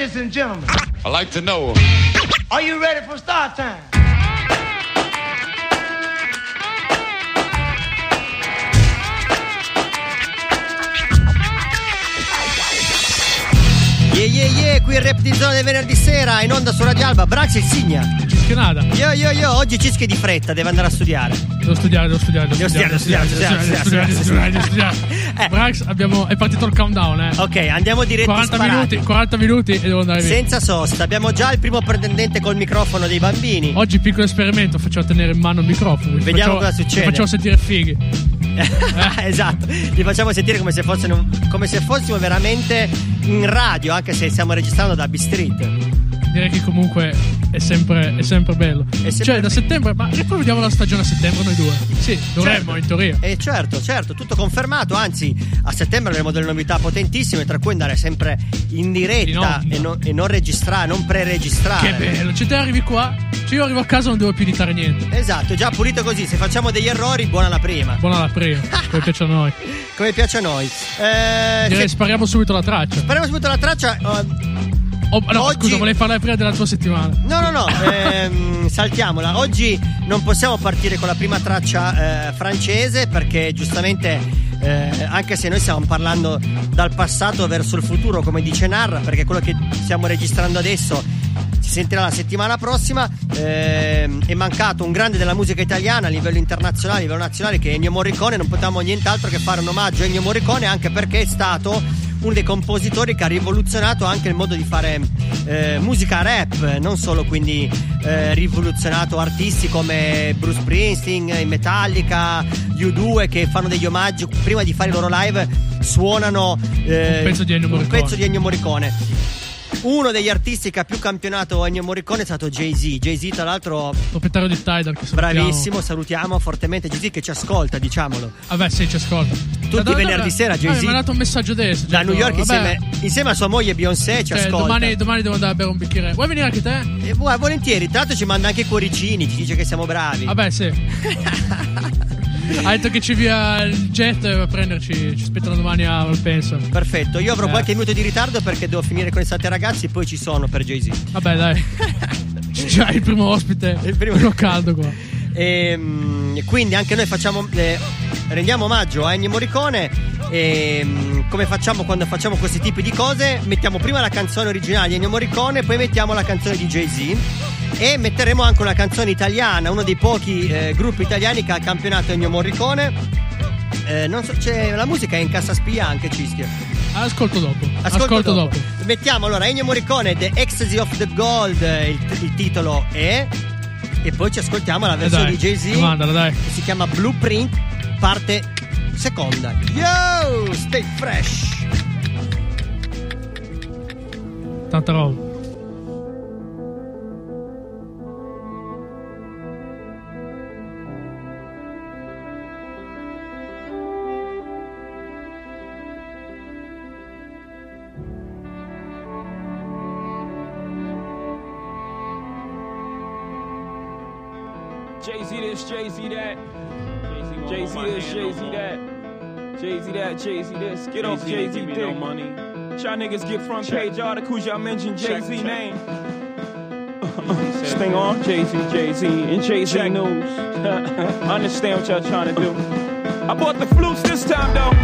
Ladies and gentlemen, I like to know. are you ready for start time? Yeah yeah yeah, qui il rap di zona del venerdì sera, in onda su Radio Alba, Brax e Signa. Schionata. Yo yo yo, oggi Cischi di fretta, deve andare a studiare. Devo studiare, devo studiare, devo studiare, devo studiare, devo studiare, devo studiare, devo studiare. Eh. Brax, abbiamo, è partito il countdown, eh. Ok, andiamo diretti 40 sparati. minuti, 40 minuti e devo andare via. Senza sosta, abbiamo già il primo pretendente col microfono dei bambini. Oggi piccolo esperimento, facciamo tenere in mano il microfono. Vediamo facciamo- cosa succede. Facciamo sentire fighi. esatto, li facciamo sentire come se, fossero, come se fossimo veramente in radio, anche se stiamo registrando da B-Street. Direi che comunque è sempre, è sempre bello. sempre cioè, da settembre, ma vediamo la stagione a settembre noi due. Sì, dovremmo Certo. in teoria. E certo, certo, tutto confermato. Anzi, a settembre avremo delle novità potentissime, tra cui andare sempre in diretta In e, non- e non registrare, non pre-registrare. Che bello, cioè te arrivi qua, cioè io arrivo a casa e non devo più editare niente. Esatto, già pulito così. Se facciamo degli errori, buona la prima. Buona la prima, come piace a noi. Come piace a noi. Eh, Direi se- spariamo subito la traccia. spariamo subito la traccia. eh, Oh, no, Oggi- scusa, volevi parlare prima della tua settimana. No, no, no, ehm, saltiamola. Oggi non possiamo partire con la prima traccia eh, francese perché giustamente, eh, anche se noi stiamo parlando dal passato verso il futuro, come dice Narra, perché quello che stiamo registrando adesso si sentirà la settimana prossima, ehm, è mancato un grande della musica italiana a livello internazionale, a livello nazionale, che è Ennio Morricone. Non potevamo nient'altro che fare un omaggio a Ennio Morricone, anche perché è stato uno dei compositori che ha rivoluzionato anche il modo di fare eh, musica rap, non solo quindi eh, rivoluzionato artisti come Bruce Springsteen, Metallica, U2 che fanno degli omaggi prima di fare i loro live suonano eh, Un pezzo di Ennio Morricone. Uno degli artisti che ha più campionato Ennio Morricone è stato Jay-Z. Jay-Z, tra l'altro, Proprietario di Tidal che salutiamo. bravissimo, salutiamo fortemente Jay-Z che ci ascolta, diciamolo. Vabbè, sì, ci ascolta. Tutti i venerdì sera, Jay-Z. mi ha dato un messaggio adesso. Da New York insieme, insieme a sua moglie Beyoncé ci cioè, ascolta. domani, domani devo andare a bere un bicchiere. Vuoi venire anche te? E vuoi, volentieri, tra l'altro ci manda anche i cuoricini, ci dice che siamo bravi. Vabbè, sì. ha detto che ci via il jet a prenderci. Ci aspettano domani a Malpensa. Perfetto, io avrò Eh. qualche minuto di ritardo perché devo finire con estate ragazzi, poi ci sono per Jay-Z. Vabbè, dai. C'è già il primo ospite. Il primo- Quello caldo qua. Ehm, quindi anche noi facciamo, eh, rendiamo omaggio a Ennio Morricone. E come facciamo quando facciamo questi tipi di cose? Mettiamo prima la canzone originale di Ennio Morricone, poi mettiamo la canzone di Jay-Z. E metteremo anche una canzone italiana, uno dei pochi eh, gruppi italiani che ha campionato Ennio Morricone. Eh, non so, c'è, la musica è in cassa spia anche Cischio. Ascolto dopo. Ascolto, Ascolto, dopo. dopo. Mettiamo allora Ennio Morricone The Ecstasy of the Gold, eh, il, il titolo è. E poi ci ascoltiamo la Eh versione dai, di Jay-Z Mandala, dai. che si chiama Blueprint, parte seconda. Yo, stay fresh. Tanta roba. Jay Z that. Jay Z this, Jay Z that. Jay Z that, Jay Z this. Get off Jay Z dick. money. Y'all niggas get front page articles, y'all mention Jay Z name. Sting on Jay Z, Jay Z, and Jay Z news. I understand what y'all trying to do. I bought the flutes this time though.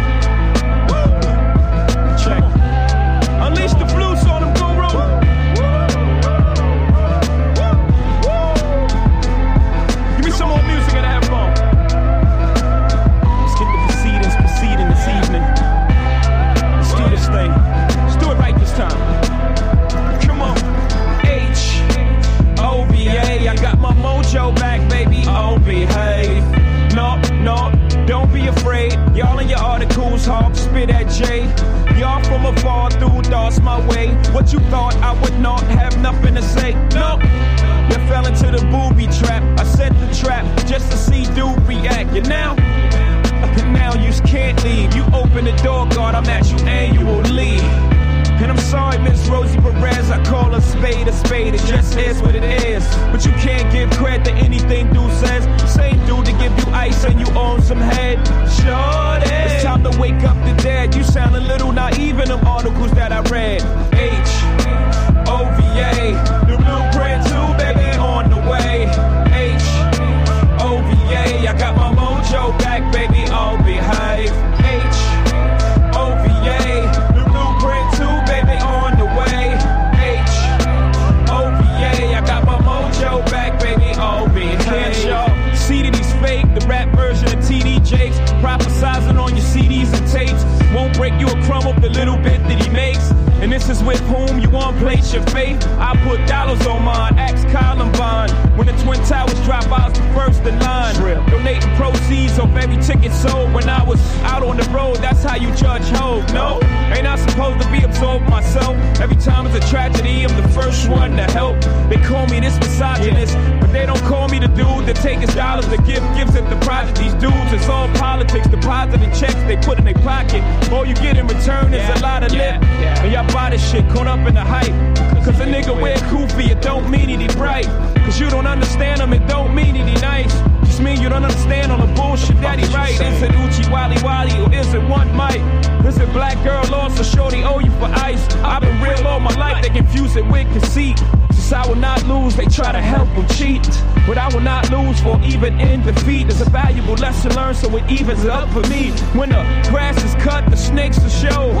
Bright. Cause you don't understand him, it don't mean he nice. Just mean you don't understand all the bullshit that he write. Is it Uchi Wally Wally or is it one mic? Is it black girl lost or shorty owe you for ice? I've been real all my life, they confuse it with conceit. Since I will not lose, they try to help them cheat. But I will not lose for even in defeat. It's a valuable lesson learned, so it evens up for me. When the grass is cut, the snakes will show.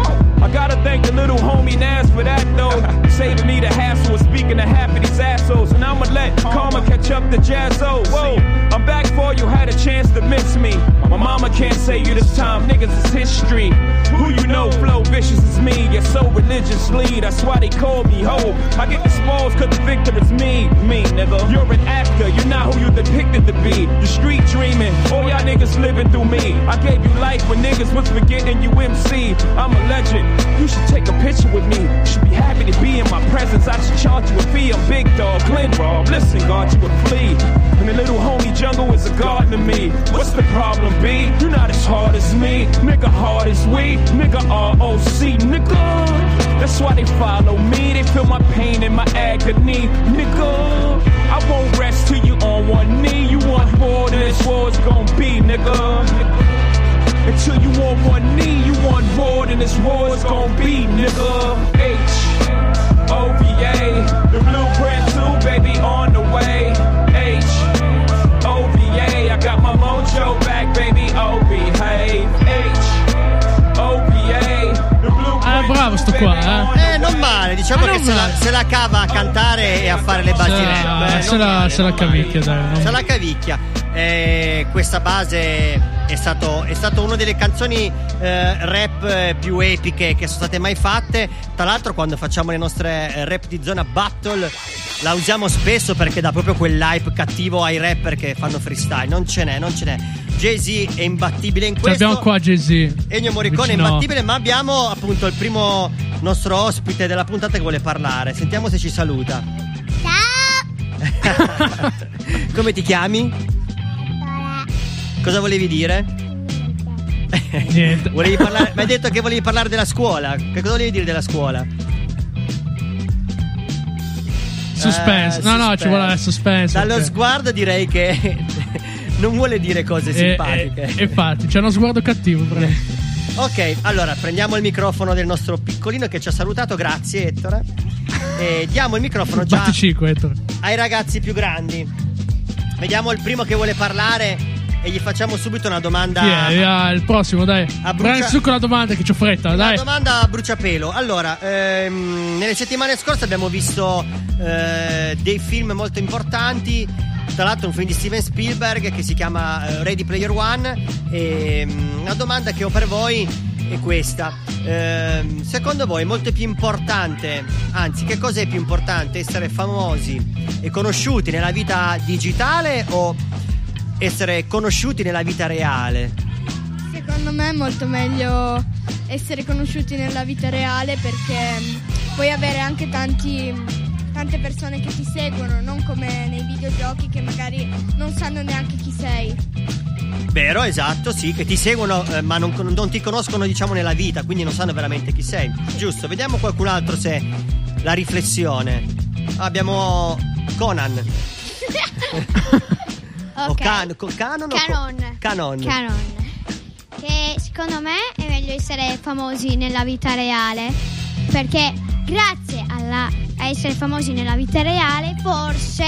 I gotta thank the little homie Nas for that though. Saving me the hassle of speaking to half of these assholes. And I'ma let karma catch up to Jazzo. Whoa, I'm back for you, had a chance to miss me. My mama can't say you this time, niggas is history. Who you know, flow vicious is me. You're so religiously, that's why they call me ho. I get the spoils cause the victor is me, me nigga. You're an actor, you're not who you depicted to be. You street dreaming, all y'all niggas living through me. I gave you life when niggas was forgetting you MC. I'm a legend, you should take a picture with me. You should be happy to be in my presence. I should charge you a fee. I'm big dog, Glen Rob. Listen, God, you would flee. And the little homie jungle is a garden to me. What's the problem, B? You're not as hard as me. Nigga, hard as we. Nigga, ROC. Nigga. That's why they follow me. They feel my pain and my agony. Nigga. I won't rest till you on one knee. You want more than this war's gonna be, nigga. Until you on one knee, you want more than this war's gonna be, nigga. H O V A, the blueprint too, baby, on the way. your back, baby, oh behave. Bravo sto qua, eh. Eh, non male, diciamo Ah, che non se la, se la cava a cantare e a fare le Se basilette. la, eh, se la- male, se la cavicchia, dai. non- Se la cavicchia. Eh, questa base è stato, è stato una delle canzoni eh, rap eh, più epiche che sono state mai fatte. Tra l'altro, quando facciamo le nostre eh, rap di zona battle, la usiamo spesso perché dà proprio quell'hype cattivo ai rapper che fanno freestyle. Non ce n'è, non ce n'è. Jay-Z è imbattibile in questo. l'abbiamo qua Jay-Z. Ennio Morricone è Vicino- imbattibile, ma abbiamo appunto il primo nostro ospite della puntata che vuole parlare. Sentiamo se ci saluta. Ciao! Come ti chiami? Cosa volevi dire? Niente. Volevi parlare, mi hai detto che volevi parlare della scuola. Che cosa volevi dire della scuola? Suspense. Eh, no, no, suspense. ci vuole suspense. Dallo ok. sguardo direi che non vuole dire cose Eh, simpatiche. eh, infatti, c'è uno sguardo cattivo. Ok, allora prendiamo il microfono del nostro piccolino che ci ha salutato, grazie Ettore. E diamo il microfono già Batticicco, Ettore. ai ragazzi più grandi. Vediamo il primo che vuole parlare e gli facciamo subito una domanda. È? Via, il prossimo, dai. A brucia- su con la domanda che c'ho fretta, Una dai. domanda a bruciapelo. Allora, ehm, nelle settimane scorse abbiamo visto eh, dei film molto importanti. Tra l'altro un film di Steven Spielberg che si chiama eh, Ready Player One. E, mm, una domanda che ho per voi è questa. Ehm, secondo voi è molto più importante, anzi che cosa è più importante, essere famosi e conosciuti nella vita digitale o essere conosciuti nella vita reale? Secondo me è molto meglio essere conosciuti nella vita reale perché mh, puoi avere anche tanti, tante persone che ti seguono, non come nei videogiochi che magari non sanno neanche chi sei. Vero, esatto, sì, che ti seguono eh, ma non, non ti conoscono diciamo nella vita, quindi non sanno veramente chi sei. Giusto, vediamo qualcun altro se la riflessione. Abbiamo Conan. O Ok. Can- co- Canon o co- Canon. Canon. Canon. Che secondo me è meglio essere famosi nella vita reale. Perché grazie alla- a essere famosi nella vita reale, forse,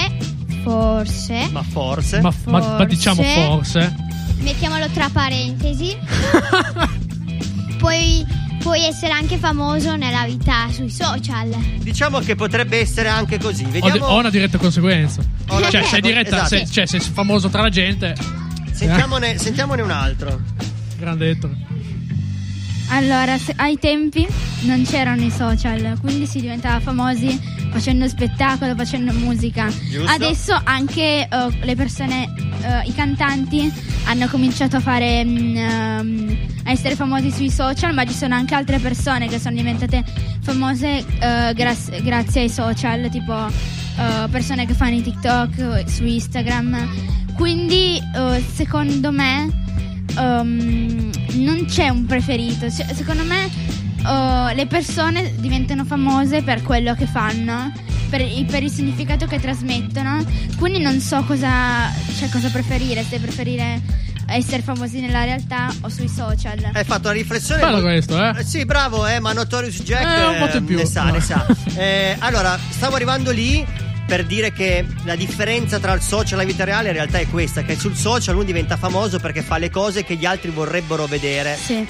forse, Ma forse. Ma, ma- ma diciamo Forse. forse. mettiamolo tra parentesi, puoi, puoi essere anche famoso nella vita sui social. Diciamo che potrebbe essere anche così. Ho, di- Vediamo. ho una diretta conseguenza. Ho una- Cioè, sei diretta, esatto. se- cioè, sei famoso tra la gente. Sentiamone, sentiamone un altro. Grande Ettore. Allora, ai tempi non c'erano i social, quindi si diventava famosi facendo spettacolo, facendo musica. Giusto. Adesso anche eh, le persone, eh, i cantanti hanno cominciato a fare ehm, a essere famosi sui social, ma ci sono anche altre persone che sono diventate famose eh, gras- grazie ai social, tipo persone che fanno i TikTok su Instagram. Quindi secondo me ehm, non c'è un preferito. Cioè, secondo me eh, le persone diventano famose per quello che fanno, per, il- per il significato che trasmettono. Quindi non so cosa, cioè, cosa preferire, se preferire essere famosi nella realtà o sui social. Hai fatto una riflessione. Bello questo, eh? Eh, Sì, bravo, eh, ma Notorious Jack Eh, un po' eh, più. ne sa, No. ne sa. Eh, allora, stavo arrivando lì per dire che la differenza tra il social e la vita reale in realtà è questa, che sul social uno diventa famoso perché fa le cose che gli altri vorrebbero vedere Sì,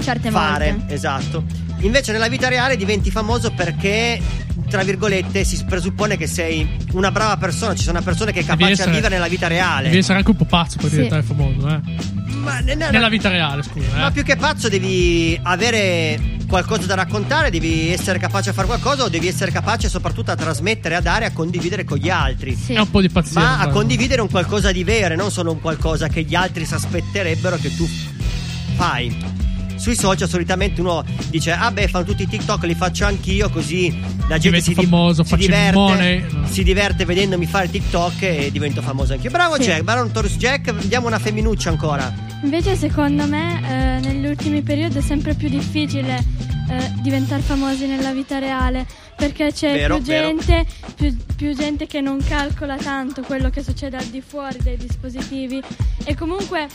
certe fare, volte. esatto. Invece nella vita reale diventi famoso perché tra virgolette si presuppone che sei una brava persona, ci sono persone che è capace essere- a vivere nella vita reale. Devi essere anche un po' pazzo per Sì. diventare famoso, eh. Ma ne- Nella vita reale, scusa, eh. Ma più che pazzo devi avere qualcosa da raccontare, devi essere capace a fare qualcosa o devi essere capace soprattutto a trasmettere, a dare, a condividere con gli altri. Sì. È un po' di pazienza. Ma a condividere un qualcosa di vero, e non solo un qualcosa che gli altri si aspetterebbero che tu fai. Sui social solitamente uno dice Ah beh fanno tutti i TikTok li faccio anch'io Così la gente si, famoso, si diverte. Si diverte vedendomi fare TikTok E divento famoso anch'io Bravo Sì. Jack, Baron Torres Jack Vediamo una femminuccia ancora Invece secondo me eh, negli ultimi periodi è sempre più difficile eh, diventare famosi nella vita reale perché c'è Vero, più, gente, più, più gente che non calcola tanto quello che succede al di fuori dei dispositivi e comunque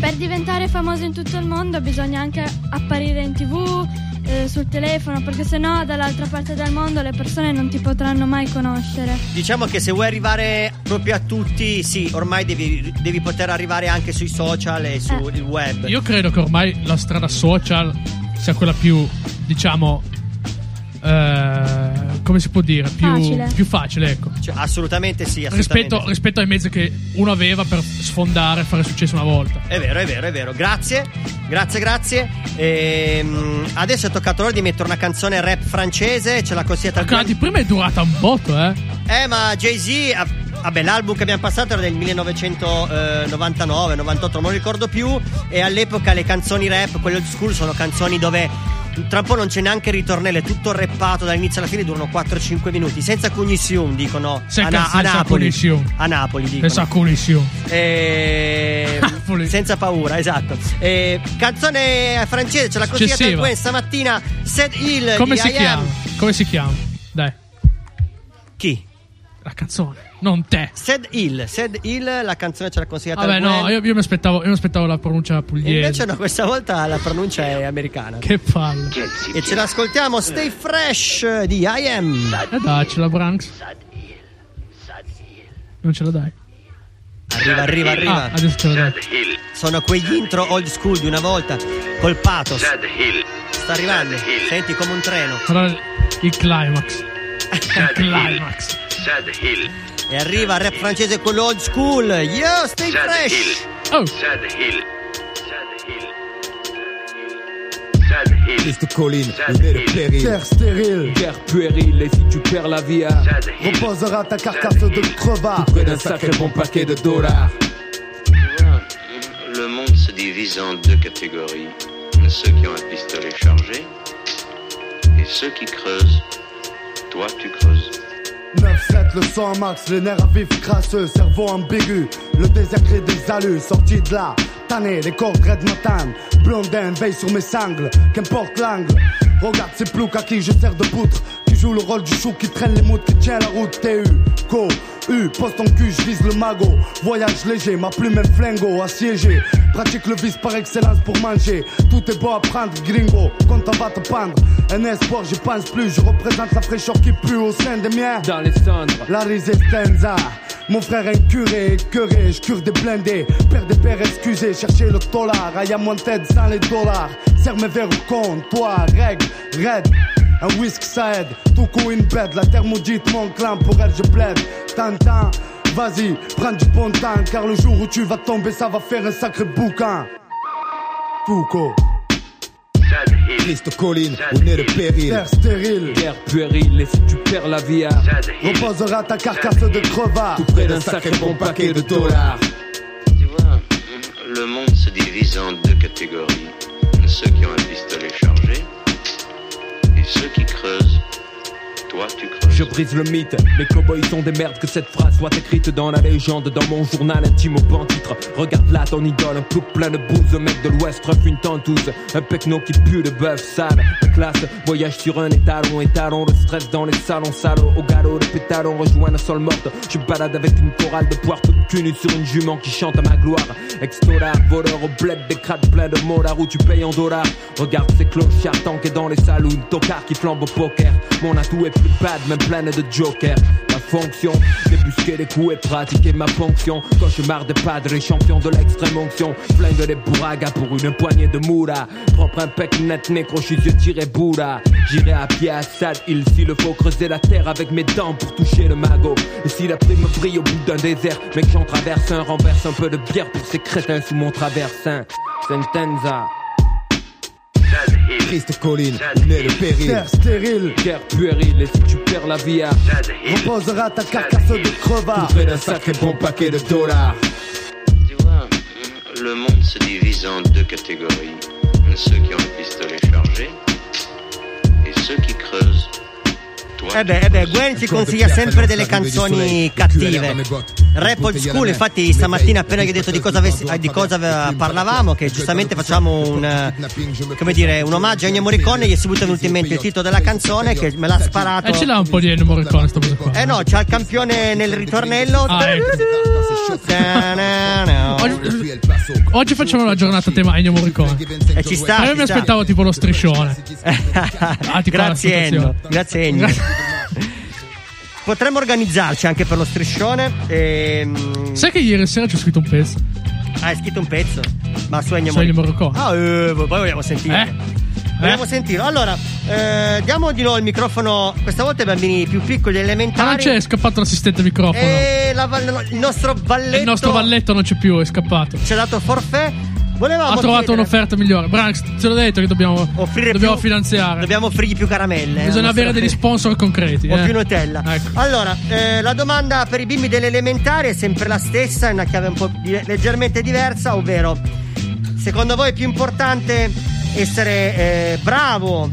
per diventare famoso in tutto il mondo bisogna anche apparire in tv, eh, sul telefono perché sennò dall'altra parte del mondo le persone non ti potranno mai conoscere. Diciamo che se vuoi arrivare proprio a tutti, sì, ormai devi, devi poter arrivare anche sui social e sul Eh. web. Io credo che ormai la strada social sia quella più, diciamo, eh, come si può dire, più Facile. più facile, ecco. Cioè, assolutamente sì, assolutamente. Rispetto, rispetto ai mezzi che uno aveva per sfondare e fare successo una volta. È vero, è vero, è vero. Grazie, grazie, grazie. Ehm, adesso è toccato l'ora di mettere una canzone rap francese. Ce l'ha consigliata il Quella di prima è durata un botto, eh. Eh, ma Jay-Z. ah, Vabbè, l'album che abbiamo passato era del 1999, 98, non lo ricordo più. E all'epoca le canzoni rap, quelle old school, sono canzoni dove tra un po' non c'è neanche il ritornello, è tutto rappato dall'inizio alla fine, durano 4-5 minuti. Senza cognizione, dicono. Senza- a, Na- a senza Napoli. cognizione. A Napoli, dicono. Pensa a Colisio. Eh, senza paura, esatto. Eh, canzone francese, ce l'ha consigliata il Successiva. Gwen stamattina. Set Hill Come si chiama? Come si chiama? Dai, Chi? la canzone, non te. Sad Hill, Sad Hill, la canzone ce l'ha consigliata Vabbè, no, io, io mi aspettavo, io mi aspettavo la pronuncia pugliese. Invece no, questa volta la pronuncia è americana. Che palle. E ce l'ascoltiamo Stay Fresh di I Am. E daccela, Branks. Non ce la dai? Arriva, arriva, Ah, arriva. adesso ce la dai. Hill, Sono quegli intro old school di una volta, col pathos. Sad Hill, Sta arrivando, senti come un treno. Allora, il climax. Il climax. Sad Hill, E arriva il rap francese quello old school. Yo, stay Sad fresh. Hill, Oh, Sad Hill, Sad Hill, Sad Hill, Triste colline. Terre stérile, Guerre puérile, et si tu perds la vie Hill. reposera ta carcasse de crevard. près d'un sacré bon paquet de dollars. Le monde se divise en deux catégories. Ceux qui ont un pistolet chargé et ceux qui creusent. Toi, tu creuses. 9-7, le sang max, les nerfs à vif crasseux, cerveau ambigu, le désacré des alus, sorti de là, tanné, les cordes red matin, blondin, veille sur mes sangles, qu'importe l'angle, regarde ces ploucs à qui je sers de poutre, qui joue le rôle du chou qui traîne les moutes, qui tient la route, TU, co, U, poste en cul, je vise le magot, voyage léger, ma plume est flingo, assiégé, pratique le vice par excellence pour manger, tout est beau à prendre, gringo, quand on va te pendre, un espoir, j'y pense plus, je représente la fraîcheur qui pue au sein des miens. Dans les cendres, La resistenza Mon frère est curé, je cure des blindés. Père des pères excusez, cherchez le dollar. I am wanted sans les dollars. Serre mes verres au comptoir, règle, raide. Un whisky ça aide, une bête La terre maudite, mon clan, pour elle je plaide T'entends Vas-y, prends du bon temps Car le jour où tu vas tomber, ça va faire un sacré bouquin Foucault Triste colline, on est le péril. Terre stérile, Guerre puérile, et si tu perds la vie reposera ta carcasse de crevard. tout près d'un sacré bon paquet de dollars. Tu vois, le monde se divise en deux catégories. Ceux qui ont un pistolet chargé et ceux qui creusent. toasting. Je brise le mythe, les cowboys sont des merdes que cette phrase soit écrite dans la légende, dans mon journal intime au ban titre. Regarde là ton idole, un plouc plein de bouse, un mec de l'ouest ref une tentouse, un pecno qui pue de bœuf sale. La classe voyage sur un étalon, étalon de stress dans les salons salauds, au galop de pétalons rejoint la sol morte. Je balade avec une chorale de poire toute cul nue sur une jument qui chante à ma gloire. Ex-dollar, voleur au bled, des crades pleins de molards où tu payes en dollars. Regarde ces clochards tankés dans les saloons, tocards qui flambent au poker. Mon atout est plus bad, même pleine de jokers. Ma fonction, débusquer les coups et pratiquer ma fonction. Cauchemar de padre champion de l'extrême onction. Flingue les bourragas pour une poignée de moula. Propre un pec net, nécro, je tiré boula. J'irai à pied à Sad Hill s'il faut creuser la terre avec mes dents pour toucher le magot. Et si la prime brille au bout d'un désert, mec, j'en traverse un, renverse un peu de bière pour ces crétins sous mon traversin. Sentenza. Triste colline, est le péril. Terre stérile, Guerre puérile, et si tu perds la vie à reposera ta carcasse de crevard. près d'un sacré bon paquet de dollars. Tu vois, le monde se divise en deux catégories. Ceux qui ont un pistolet chargé et ceux qui creusent. Eh beh, eh beh, Gwen ci consiglia sempre delle canzoni cattive. Rap old school, infatti stamattina appena gli ho detto di cosa, avessi- eh, di cosa parlavamo, che giustamente facciamo un, eh, come dire, un omaggio a Ennio Morricone, gli è subito venuto in mente il titolo della canzone che me l'ha sparato. E ce l'ha un po' di Ennio Morricone cosa qua. Eh no, c'ha il campione nel ritornello. Ah, ecco. Oggi, oggi facciamo una giornata a tema Ennio Morricone. E ci sta. Ma io mi aspettavo tipo lo striscione. Ah, tipo Grazie la Ennio, grazie Ennio. Potremmo organizzarci anche per lo striscione. ehm, Sai che ieri sera ci ho scritto un pezzo? Ah, hai scritto un pezzo? Ma su Ennio Morricone. Ah, eh, poi vogliamo sentire. Eh? Vogliamo Eh? sentirlo. Allora, eh, diamo di nuovo il microfono. Questa volta ai bambini più piccoli Ma non elementari. c'è, è scappato l'assistente microfono. E la val- il nostro valletto. Il nostro valletto non c'è più, è scappato. ci ha dato forfait. Volevamo Ha trovato chiedere- un'offerta migliore. Branks, te l'ho detto che dobbiamo, Offrire dobbiamo più- finanziare. Dobbiamo offrirgli più caramelle. eh, Bisogna avere degli sponsor concreti. O eh. più Nutella. Ecco. Allora, eh, la domanda per i bimbi delle elementari è sempre la stessa, in una chiave un po' di- leggermente diversa, ovvero, secondo voi è più importante essere eh, bravo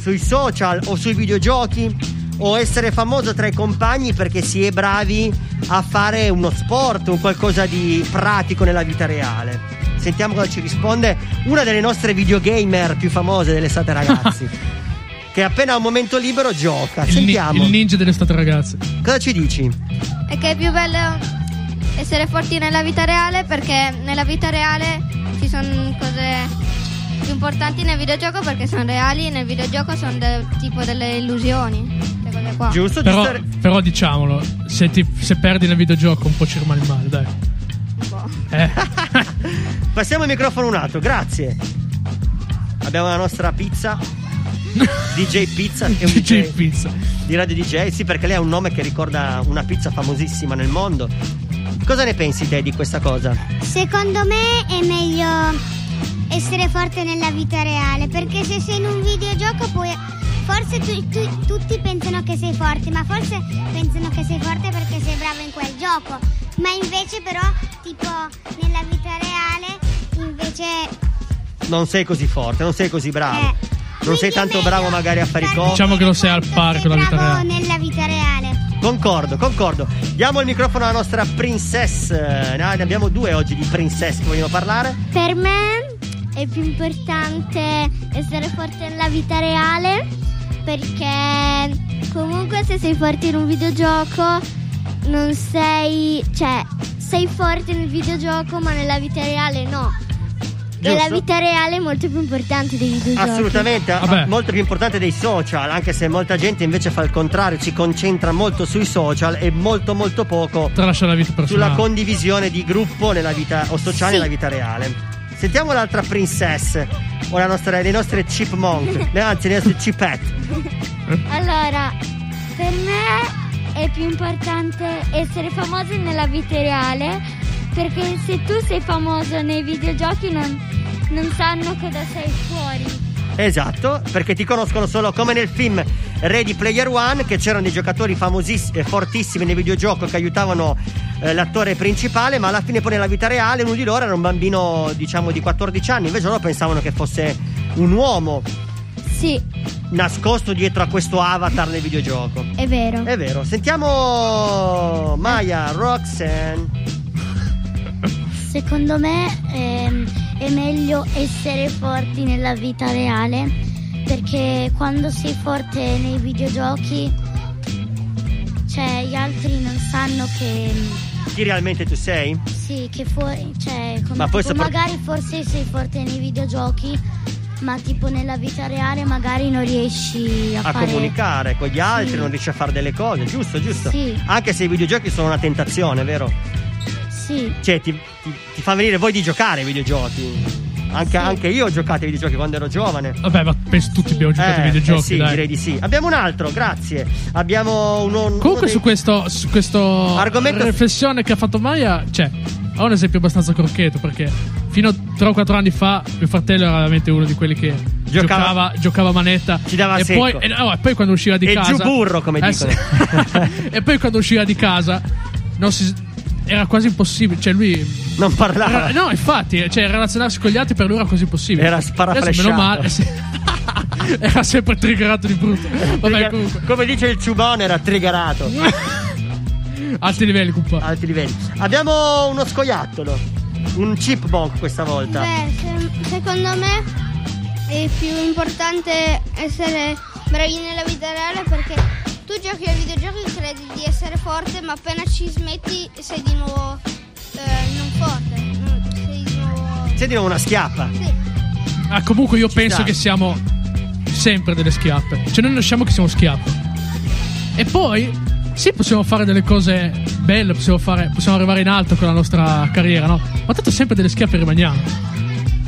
sui social o sui videogiochi o essere famoso tra i compagni perché si è bravi a fare uno sport, un qualcosa di pratico nella vita reale? Sentiamo cosa ci risponde una delle nostre videogamer più famose dell'estate ragazzi. che appena ha un momento libero gioca. Il, ni- Sentiamo. il ninja dell'estate, ragazzi. Cosa ci dici? E che è più bello essere forti nella vita reale perché nella vita reale ci sono cose più importanti nel videogioco perché sono reali, nel videogioco sono de- tipo delle illusioni. Giusto? Però, giusto? però diciamolo, se, ti- se perdi nel videogioco un po' ci rimane male, dai. Eh. Passiamo il microfono un altro, grazie. Abbiamo la nostra pizza. DJ Pizza è un DJ DJ, Pizza. di Radio DJ, sì, perché lei ha un nome che ricorda una pizza famosissima nel mondo. Cosa ne pensi te di questa cosa? Secondo me è meglio essere forte nella vita reale, perché se sei in un videogioco puoi... Forse tu- tu- tutti pensano che sei forte, ma forse pensano che sei forte perché sei bravo in quel gioco. Ma invece però, tipo, nella vita reale, invece... Non sei così forte, non sei così bravo. eh, non sei tanto bravo magari a fare i cose. Diciamo che non sei al con la vita bravo reale. nella vita reale. Concordo, concordo. Diamo il microfono alla nostra princess. Eh, Ne ne abbiamo due oggi di princess che vogliono parlare. Per me è più importante essere forte nella vita reale perché comunque se sei forte in un videogioco non sei, cioè sei forte nel videogioco ma nella vita reale no. E la vita reale è molto più importante dei videogiochi. Assolutamente, Vabbè. molto più importante dei social, anche se molta gente invece fa il contrario, si concentra molto sui social e molto molto poco Tralascia la vita sulla condivisione di gruppo nella vita o sociale Sì. nella vita reale. Sentiamo l'altra princess o la nostra, le nostre chipmunk, anzi le nostre chipette. Allora, per me è più importante essere famosi nella vita reale perché se tu sei famoso nei videogiochi non, non sanno cosa sei fuori. Esatto, perché ti conoscono solo come nel film Ready Player One, che c'erano dei giocatori famosissimi e fortissimi nel videogioco che aiutavano eh, l'attore principale, ma alla fine poi nella vita reale uno di loro era un bambino, diciamo, di 14 anni, invece loro pensavano che fosse un uomo Sì, nascosto dietro a questo avatar nel videogioco. è vero. È vero, sentiamo Maya, Roxanne. Secondo me ehm, è meglio essere forti nella vita reale perché quando sei forte nei videogiochi, cioè gli altri non sanno che Chi realmente tu sei? sì, che fuori, cioè come Ma poi sopra- magari forse sei forte nei videogiochi, ma tipo nella vita reale magari non riesci a, A fare comunicare con gli altri, Sì. non riesci a fare delle cose, giusto, giusto? Sì. Anche se i videogiochi sono una tentazione, vero? Sì, Cioè, ti, ti- ti fa venire voglia di giocare ai videogiochi. Anche, anche io ho giocato ai videogiochi quando ero giovane. Vabbè, ma penso tutti abbiamo giocato ai Eh, videogiochi, eh sì, dai. direi di sì. Abbiamo un altro, grazie. Abbiamo uno. uno Comunque dei- su questo, su questo Argomento- riflessione che ha fatto Maya, cioè, ho un esempio abbastanza crocchetto perché fino a 3 o 4 anni fa mio fratello era veramente uno di quelli che Giocava- giocava, giocava a manetta Ci dava e secco. poi, e, no, e poi quando usciva di E casa giù burro, come Eh, dicono. e poi quando usciva di casa non si- era quasi impossibile, cioè lui Non parlava. era- no, infatti, cioè relazionarsi con gli altri per lui era quasi impossibile. Era sparaflesciato. meno male, sì. era sempre triggerato di brutto. Vabbè, Trigger- comunque, Come dice il ciubone, era triggerato. alti livelli, compa. Alti livelli. Abbiamo uno scoiattolo. Un chipmunk questa volta. Beh, se- secondo me è più importante essere bravi nella vita reale perché tu giochi ai videogiochi e credi di essere forte, ma appena ci smetti sei di nuovo eh, non forte. Sei di nuovo. Sei di nuovo una schiappa. Sì. Ah, comunque io penso sta. che siamo sempre delle schiappe. Cioè, noi nasciamo che siamo schiappe. E poi, sì, possiamo fare delle cose belle, possiamo, fare, possiamo arrivare in alto con la nostra carriera, no? Ma tanto sempre delle schiappe rimaniamo.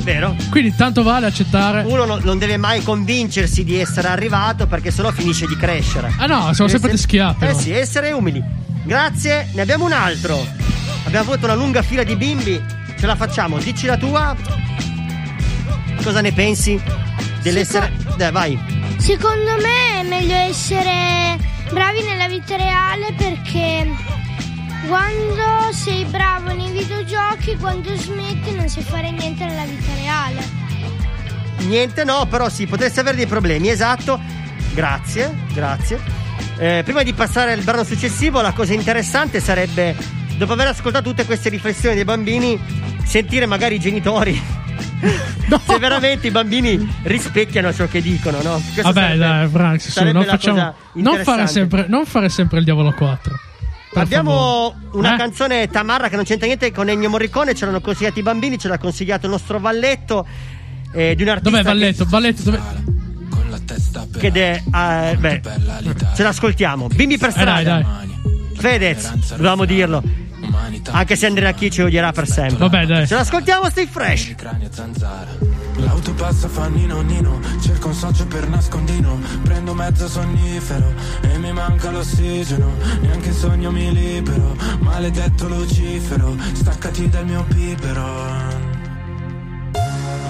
Vero? Quindi tanto vale accettare. Uno non, non deve mai convincersi di essere arrivato perché sennò finisce di crescere. Ah no, siamo sempre delle schiappe. Eh no? sì, essere umili. Grazie, ne abbiamo un altro. Abbiamo avuto una lunga fila di bimbi. Ce la facciamo. Dici la tua. Cosa ne pensi dell'essere. Dai, vai. Secondo me è meglio essere bravi nella vita reale perché quando sei bravo nei videogiochi, quando smetti non sai fare niente nella vita reale. Niente, no, però sì, potresti avere dei problemi, esatto. Grazie, grazie. Eh, prima di passare al brano successivo, la cosa interessante sarebbe, dopo aver ascoltato tutte queste riflessioni dei bambini, sentire magari i genitori. Se veramente i bambini rispecchiano ciò che dicono, no? Questo Vabbè, sarebbe- dai, Frank, su, non, facciamo, non, fare sempre, non fare sempre il diavolo a 4. Per Abbiamo favore. una Eh? canzone Tamarra che non c'entra niente con Ennio Morricone, ce l'hanno consigliato i bambini, ce l'ha consigliato il nostro Valletto eh, di un artista Dov'è che- Valletto? Valletto, dove. che è eh, beh, ce l'ascoltiamo. Bimbi per Eh, dai, strada. dai. Fedez, dovevamo dirlo. Anche se Andrea Chi ci odierà per sempre. Vabbè, dai. Ce l'ascoltiamo, stay fresh. L'auto passa fa nino nino Cerco un socio per nascondino Prendo mezzo sonnifero E mi manca l'ossigeno Neanche in sogno mi libero Maledetto Lucifero Staccati dal mio pipero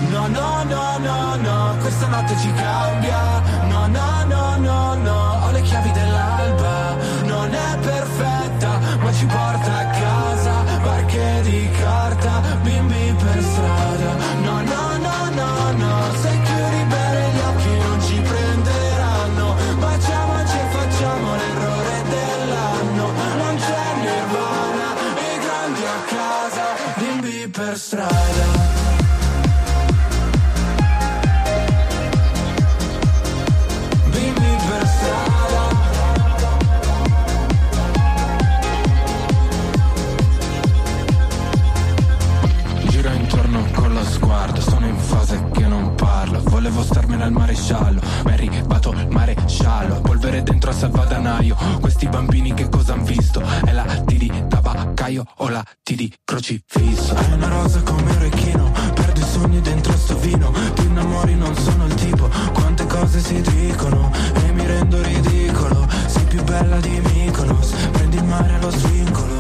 No, no, no, no, no, questa notte ci cambia. No, no, no, no, no, ho le chiavi dell'alba. Non è perfetta, ma ci porta a casa. Barche di carta, bimbi per strada. Al maresciallo. Ma è arrivato il maresciallo. Polvere dentro al salvadanaio. Questi bambini che cosa han visto? È la T di tabaccaio o la T di crocifisso? È una rosa come un orecchino. Perdo i sogni dentro sto vino. Ti innamori non sono il tipo. Quante cose si dicono E mi rendo ridicolo. Sei più bella di Mykonos. Prendi il mare allo svincolo.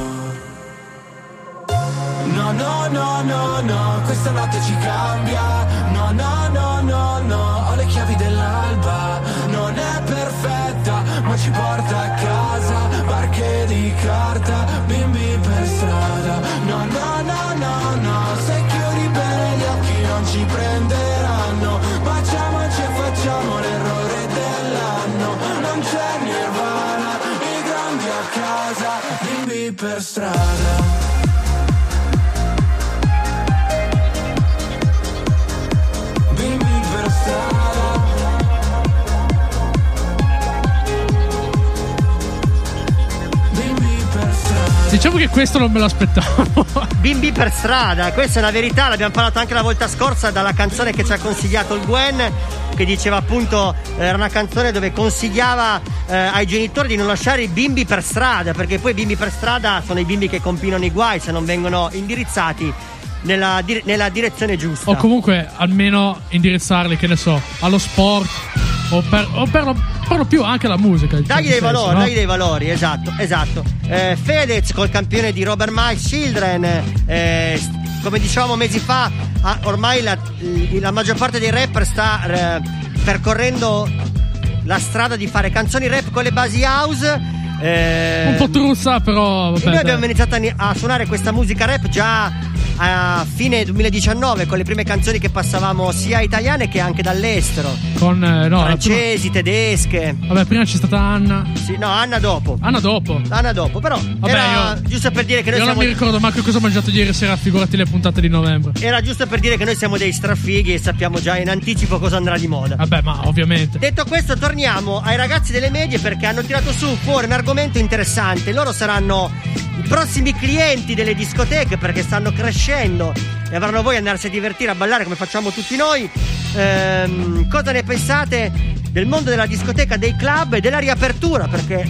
No, no, no, no, no, questa notte ci cambia. No, no, no, no, no, chiavi dell'alba. Non è perfetta, ma ci porta a casa. Barche di carta, bimbi per strada. No, no, no, no, no. Se chiudi bene gli occhi non ci prende Diciamo che questo non me l'aspettavo. Bimbi per strada, questa è la verità, l'abbiamo parlato anche la volta scorsa dalla canzone che ci ha consigliato il Gwen, che diceva appunto, era una canzone dove consigliava eh, ai genitori di non lasciare i bimbi per strada, perché poi i bimbi per strada sono i bimbi che compinono i guai se non vengono indirizzati nella, dire- nella direzione giusta. o comunque almeno indirizzarli, che ne so, allo sport o per, o per, lo, per lo più anche alla musica. Dagli dei senso, valori, no? dagli dei valori, esatto, esatto. Eh, Fedez col campione di Robert Miles Children, eh, come dicevamo mesi fa, ah, ormai la, la maggior parte dei rapper sta eh, percorrendo la strada di fare canzoni rap con le basi house. Un po' truzza, però. Vabbè, noi abbiamo iniziato a, a suonare questa musica rap già a fine 2019 con le prime canzoni che passavamo sia italiane che anche dall'estero. Con. eh, no, Francesi, tedesche. prima- Vabbè, prima c'è stata Anna. Sì, no, Anna dopo. Anna dopo. Anna dopo, però Vabbè, era io- giusto per dire che noi Io non siamo mi ricordo manco cosa ho mangiato ieri sera, figurati le puntate di novembre. era giusto per dire che noi siamo dei strafighi e sappiamo già in anticipo cosa andrà di moda. Vabbè, ma ovviamente. Detto questo, torniamo ai ragazzi delle medie perché hanno tirato su fuori un argomento interessante. Loro saranno prossimi clienti delle discoteche perché stanno crescendo e avranno voglia di andarsi a divertire, a ballare come facciamo tutti noi. Ehm, cosa ne pensate del mondo della discoteca, dei club e della riapertura? Perché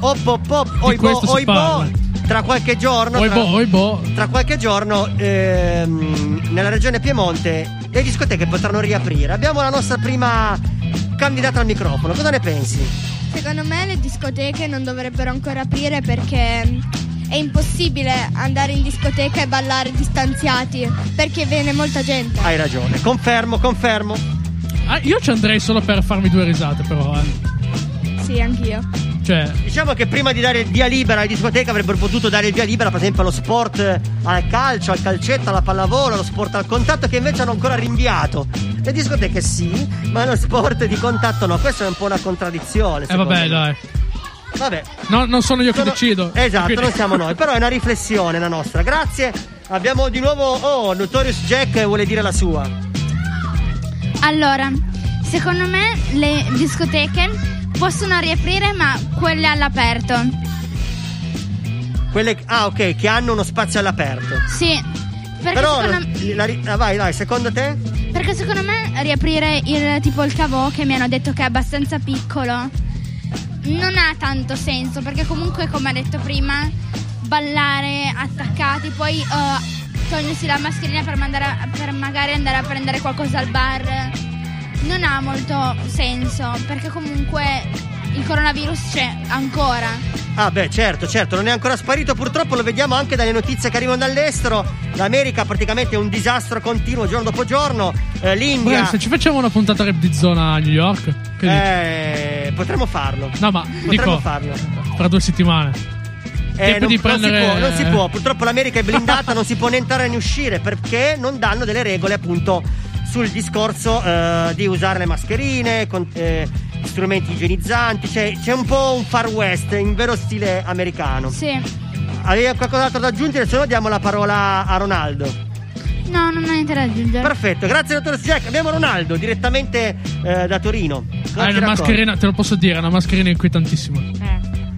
op op op, oi bo, questo si oi bo, parla. tra qualche giorno. Oi tra- oi boh. tra qualche giorno ehm, nella regione Piemonte le discoteche potranno riaprire. Abbiamo la nostra prima candidata al microfono. Cosa ne pensi? Secondo me le discoteche non dovrebbero ancora aprire perché è impossibile andare in discoteca e ballare distanziati perché viene molta gente. Hai ragione. Confermo, confermo. Ah, io ci andrei solo per farmi due risate, però. Eh. Sì, anch'io. Cioè, Diciamo che prima di dare il via libera alle discoteche avrebbero potuto dare il via libera, per esempio, allo sport, eh, al calcio, al calcetto, alla pallavolo, allo sport al contatto, che invece hanno ancora rinviato. Le discoteche sì, ma lo sport di contatto no. Questa è un po' una contraddizione. eh, vabbè, me. dai. Vabbè. No, non sono io che Sono- decido. Esatto, Quindi- non siamo noi, però è una riflessione la nostra. Grazie. Abbiamo di nuovo Oh, Notorious Jack vuole dire la sua. Allora, secondo me le discoteche possono riaprire, ma quelle all'aperto. Quelle ah, ok, che hanno uno spazio all'aperto. Sì. Perché però secondo, la ri- ah, vai, vai, secondo te? perché secondo me riaprire il tipo il cavò che mi hanno detto che è abbastanza piccolo non ha tanto senso perché comunque come ha detto prima ballare attaccati poi eh, togliersi la mascherina per, a- per magari andare a prendere qualcosa al bar non ha molto senso perché comunque il coronavirus c'è ancora? Ah beh certo certo non è ancora sparito. Purtroppo lo vediamo anche dalle notizie che arrivano dall'estero. l'America praticamente è un disastro continuo giorno dopo giorno. Eh, l'India Beh, se ci facciamo una puntata rap di zona a New York, che dici? eh, potremmo farlo. No, ma potremmo dico, farlo. fra due settimane. Eh, non, di non prendere- si può, non si può. Purtroppo l'America è blindata, non si può né entrare né uscire perché non danno delle regole appunto sul discorso eh, di usare le mascherine, con, eh, strumenti igienizzanti. C'è, c'è un po' un far west in vero stile americano. sì Avevi qualcos'altro da aggiungere? Se no diamo la parola a Ronaldo. no non ho niente da aggiungere Perfetto, grazie dottor Jack. Abbiamo Ronaldo direttamente eh, da Torino. Cosa Ah, è una racconti? mascherina, te lo posso dire, è una mascherina inquietantissima.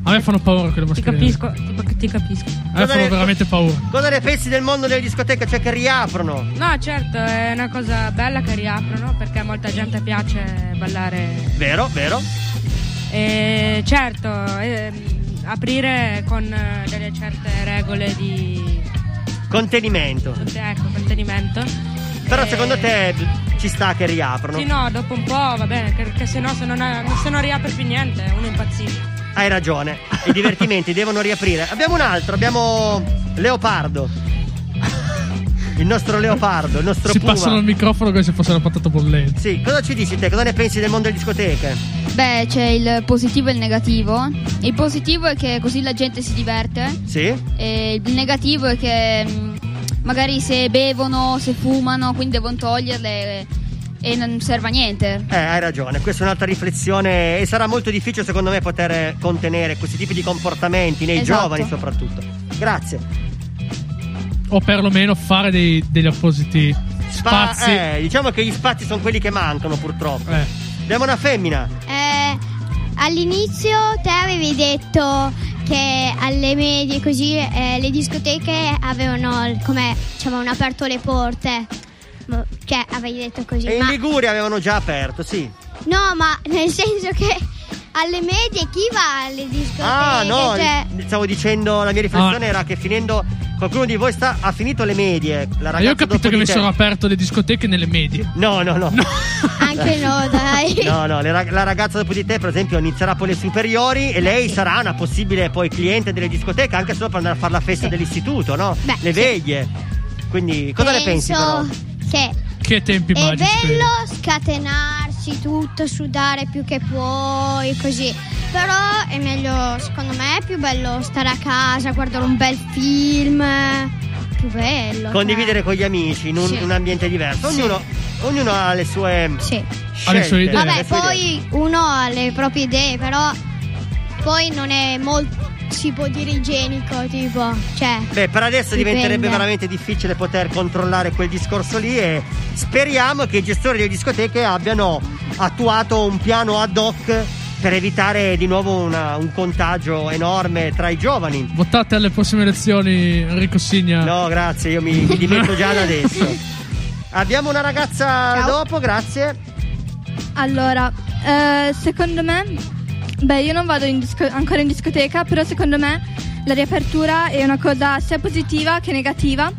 A me fanno paura quelle Ti mascherine. capisco, ti, ti capisco. A me fanno ne- veramente paura. Cosa ne pensi del mondo delle discoteche? Cioè che riaprono? No, certo, è una cosa bella che riaprono perché a molta gente piace ballare. Vero, vero. E certo, ehm, aprire con eh, delle certe regole di Contenimento. ecco, contenimento. Però E- secondo te ci sta che riaprono? Sì, no, dopo un po' va bene, perché se no se non, se non riapre più niente, uno impazzisce. Hai ragione, i divertimenti devono riaprire. Abbiamo un altro, abbiamo Leopardo. Il nostro leopardo, il nostro Si puma. passano il microfono come se fosse una patata bollente. Sì, cosa ci dici te? Cosa ne pensi del mondo delle discoteche? Beh, c'è il positivo e il negativo. Il positivo è che così la gente si diverte. Sì? E il negativo è che mh, magari se bevono, se fumano, quindi devono toglierle e non serve a niente. Eh, hai ragione, questa è un'altra riflessione e sarà molto difficile secondo me poter contenere questi tipi di comportamenti nei Esatto. giovani soprattutto. Grazie. O perlomeno fare dei- degli appositi Spa- spazi. eh, diciamo che gli spazi sono quelli che mancano purtroppo. Eh. Abbiamo una femmina. Eh, all'inizio te avevi detto che alle medie così eh, le discoteche avevano come ci avevano aperto le porte. Mo- Cioè, avevi detto così. E in ma- Liguria avevano già aperto, sì. no, ma nel senso che alle medie chi va alle discoteche? Ah, no, Cioè, stavo dicendo, la mia riflessione Ah. era che finendo qualcuno di voi sta, ha finito le medie. La Ma io ho capito che mi sono aperto le discoteche nelle medie. No, no, no. anche no, dai. No, no, rag- la ragazza dopo di te, per esempio, inizierà poi le superiori e lei sarà una possibile poi cliente delle discoteche anche solo per andare a fare la festa dell'istituto, no? Beh, le sì. veglie. Quindi, cosa ne pensi però? Che Che tempi È magici. bello scatenarsi tutto, sudare più che puoi, così. Però è meglio, secondo me, è più bello stare a casa, guardare un bel film. Più bello. Condividere con gli amici in un, Sì. un ambiente diverso. Sì. Ognuno, ognuno ha le sue Sì. scelte. Ha le sue idee. Vabbè, le sue idee. poi uno ha le proprie idee, però poi non è molto, si può dire igienico, tipo. Cioè. Beh, per adesso Dipende. diventerebbe veramente difficile poter controllare quel discorso lì e speriamo che i gestori delle discoteche abbiano attuato un piano ad hoc per evitare di nuovo una- un contagio enorme tra i giovani. Votate alle prossime elezioni, Enrico Signa. No, grazie, io mi, mi dimetto già da adesso. Abbiamo una ragazza dopo, grazie. Allora, eh, secondo me, beh, io non vado in disco- ancora in discoteca, però secondo me la riapertura è una cosa sia positiva che negativa.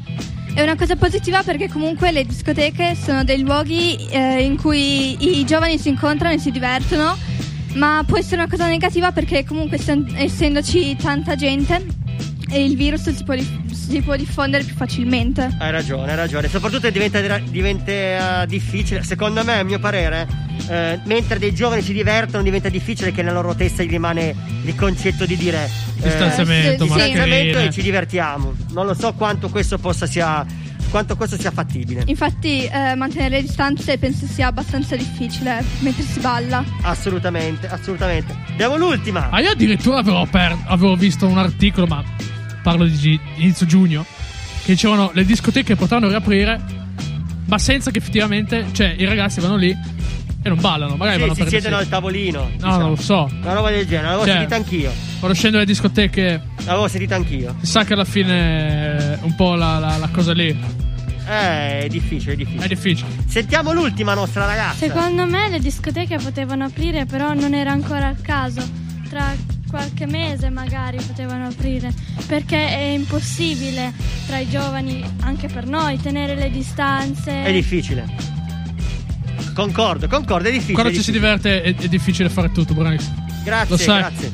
È una cosa positiva perché comunque le discoteche sono dei luoghi eh, in cui i giovani si incontrano e si divertono, ma può essere una cosa negativa perché comunque essen- essendoci tanta gente e il virus si può, si può diffondere più facilmente. Hai ragione, hai ragione. Soprattutto diventa, diventa eh, difficile, secondo me, a mio parere, eh, mentre dei giovani si divertono, diventa difficile che nella loro testa gli rimane il concetto di dire eh, Distanziamento, sì. distanziamento e ci divertiamo. Non lo so quanto questo possa sia quanto questo sia fattibile. Infatti eh, mantenere le distanze penso sia abbastanza difficile mentre si balla. Assolutamente, assolutamente. Abbiamo l'ultima. Ah, io addirittura avevo, aper- avevo visto un articolo, ma parlo di inizio giugno, che dicevano le discoteche potranno riaprire, ma senza che effettivamente, cioè, i ragazzi vanno lì e non ballano. Magari Sì, vanno si per siedono al tavolino. No, non lo so. Una roba del genere, l'avevo Cioè, sentita anch'io. Quando scendo alle discoteche, L'avevo sentita anch'io. si sa che alla fine è un po' la, la- la cosa lì. Eh, è difficile, è difficile. È difficile. Sentiamo l'ultima nostra ragazza. Secondo me le discoteche potevano aprire, però non era ancora il caso. Tra qualche mese magari potevano aprire, perché è impossibile tra i giovani, anche per noi, tenere le distanze. È difficile. Concordo, concordo, è difficile. Quando ci si diverte è, è difficile fare tutto, Branix. Grazie, Lo sai. grazie.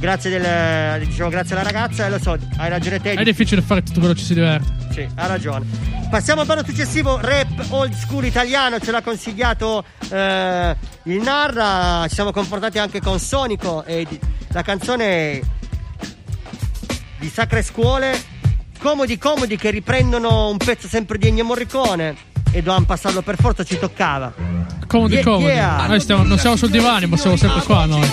Grazie del, diciamo grazie alla ragazza, lo so, hai ragione te. È difficile fare tutto quello che ci si diverte. Sì, ha ragione. Passiamo al brano successivo, rap old school italiano, ce l'ha consigliato eh, il Narra, ci siamo confrontati anche con Sonico e la canzone di Sacre Scuole, comodi comodi che riprendono un pezzo sempre di Ennio Morricone e dovevamo passarlo per forza, ci toccava. Comodi, Yeah, comodi. yeah. Noi stiamo, non siamo sul divano, ma siamo sempre qua noi.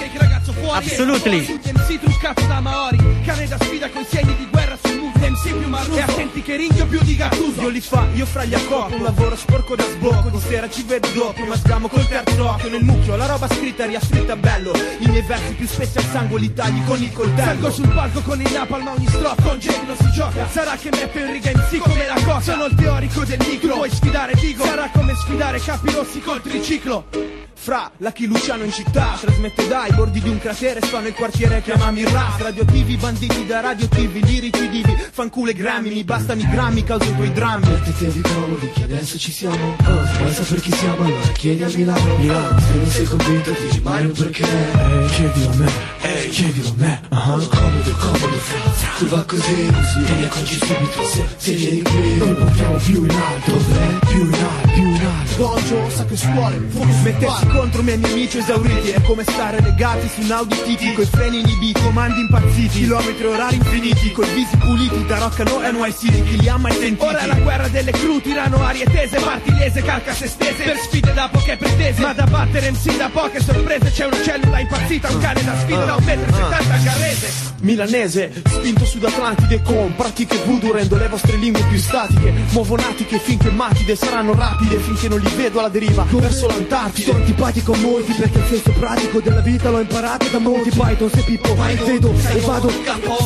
Absolutely. MC truccato da Maori Cane da sfida con segni di guerra sul move MC più marruso E attenti che ringhio più di Gattuso Io li fa, io fra gli accoppo Un lavoro sporco da sbocco Di sera ci vedo doppio Ma sgamo col terzo occhio nel mucchio. La roba scritta riascritta bello. I miei versi più spessi al sangue Li tagli con il coltello. Salgo sul palco con il napalm a ogni strofa Con Jake non si gioca. Sarà che metto in riga MC come la cosa. Sono il teorico del micro. Vuoi sfidare Digo Sarà come sfidare Capi Rossi col triciclo Fra, Lucky Luciano in città Trasmette dai bordi di un cratere Sto nel quartiere, chiamami Ras Radioattivi, banditi da radioattivi Lirici divi, fanculo e grammi Mi bastano i grammi, causo i tuoi drammi Mettetevi comodi che adesso ci siamo oh, Vuoi sapere chi siamo allora chiedi a Milano Milano Se non sei convinto dici Mario perché Ehi chiedi a me Ehi ehi, chiedilo a me. Uh-huh. Comodo, comodo, fra, fra. Tu va così, così, te ne accorgi subito. Se, se vieni qui, noi portiamo più in alto. Dov'è? Più in alto, più in alto. Dojo, sa che scuole, mettersi contro miei nemici esauriti. È come stare legati su un Audi TT Coi freni inibiti, comandi impazziti Chilometri orari infiniti, coi visi puliti Da roccano e NYC, chi li ha mai sentiti? Ora è la guerra delle cru, tirano arie tese Parti lese, calca se stese Per sfide da poche pretese Ma da battere MC da poche sorprese C'è una cellula impazzita, un cane da sfida Da un metro e settanta al carrese. Milanese, spinto sud Atlantide con pratiche voodoo rendo le vostre lingue più statiche Muovo natiche finché matide saranno rapide Finché non li vedo alla deriva verso l'Antartide antipatico a molti perché il senso pratico della vita l'ho imparato da molti. Python se Pippo vedo e vado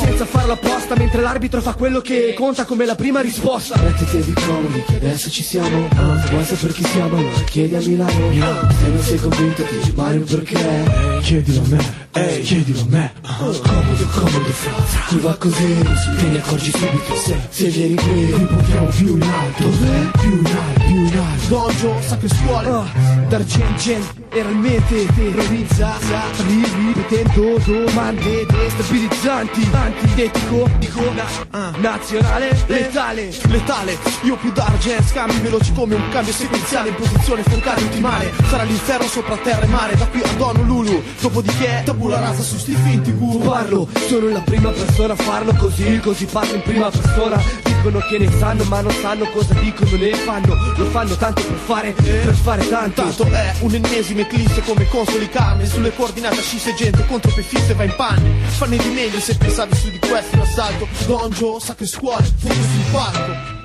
senza farlo apposta Mentre l'arbitro fa quello che conta come la prima risposta. Mettiti di comodi, che adesso ci siamo. Ah, Vuoi sapere chi siamo? Allora chiedi a Milano. Se non sei convinto ti rimani un perché? Chiedilo a me, ehi, chiedilo a me. Ah, Comodo, comodo, fra, fra. Tu va così, te ne accorgi subito Se, se vieni qui, qui portiamo più in alto. Dov'è? Più in alto, più in alto. Dojo, sa che scuole. D'argent, gent, era il mente Terrorizza, arrivi Potendo domande destabilizzanti Antitetico, dico, na, ah, nazionale Letale, letale. Io più d'argent, scambi veloci come un cambio sequenziale In posizione focale ottimale. Sarà l'inferno sopra terra e mare Da qui ad Honolulu. Dopodiché, tabula rasa su sti finti guru Parlo, sono la prima persona a farlo così Così parlo in prima persona. Dicono che ne sanno ma non sanno cosa dicono ne fanno. Lo fanno tanto per fare, per fare tanto. Tanto è un'ennesima eclisse come consoli carne. Sulle coordinate scisse gente contro fisse va in panne. Fanne di meglio se pensavi su di questo un assalto. Donjo, sacre scuole, fuoco sul palco.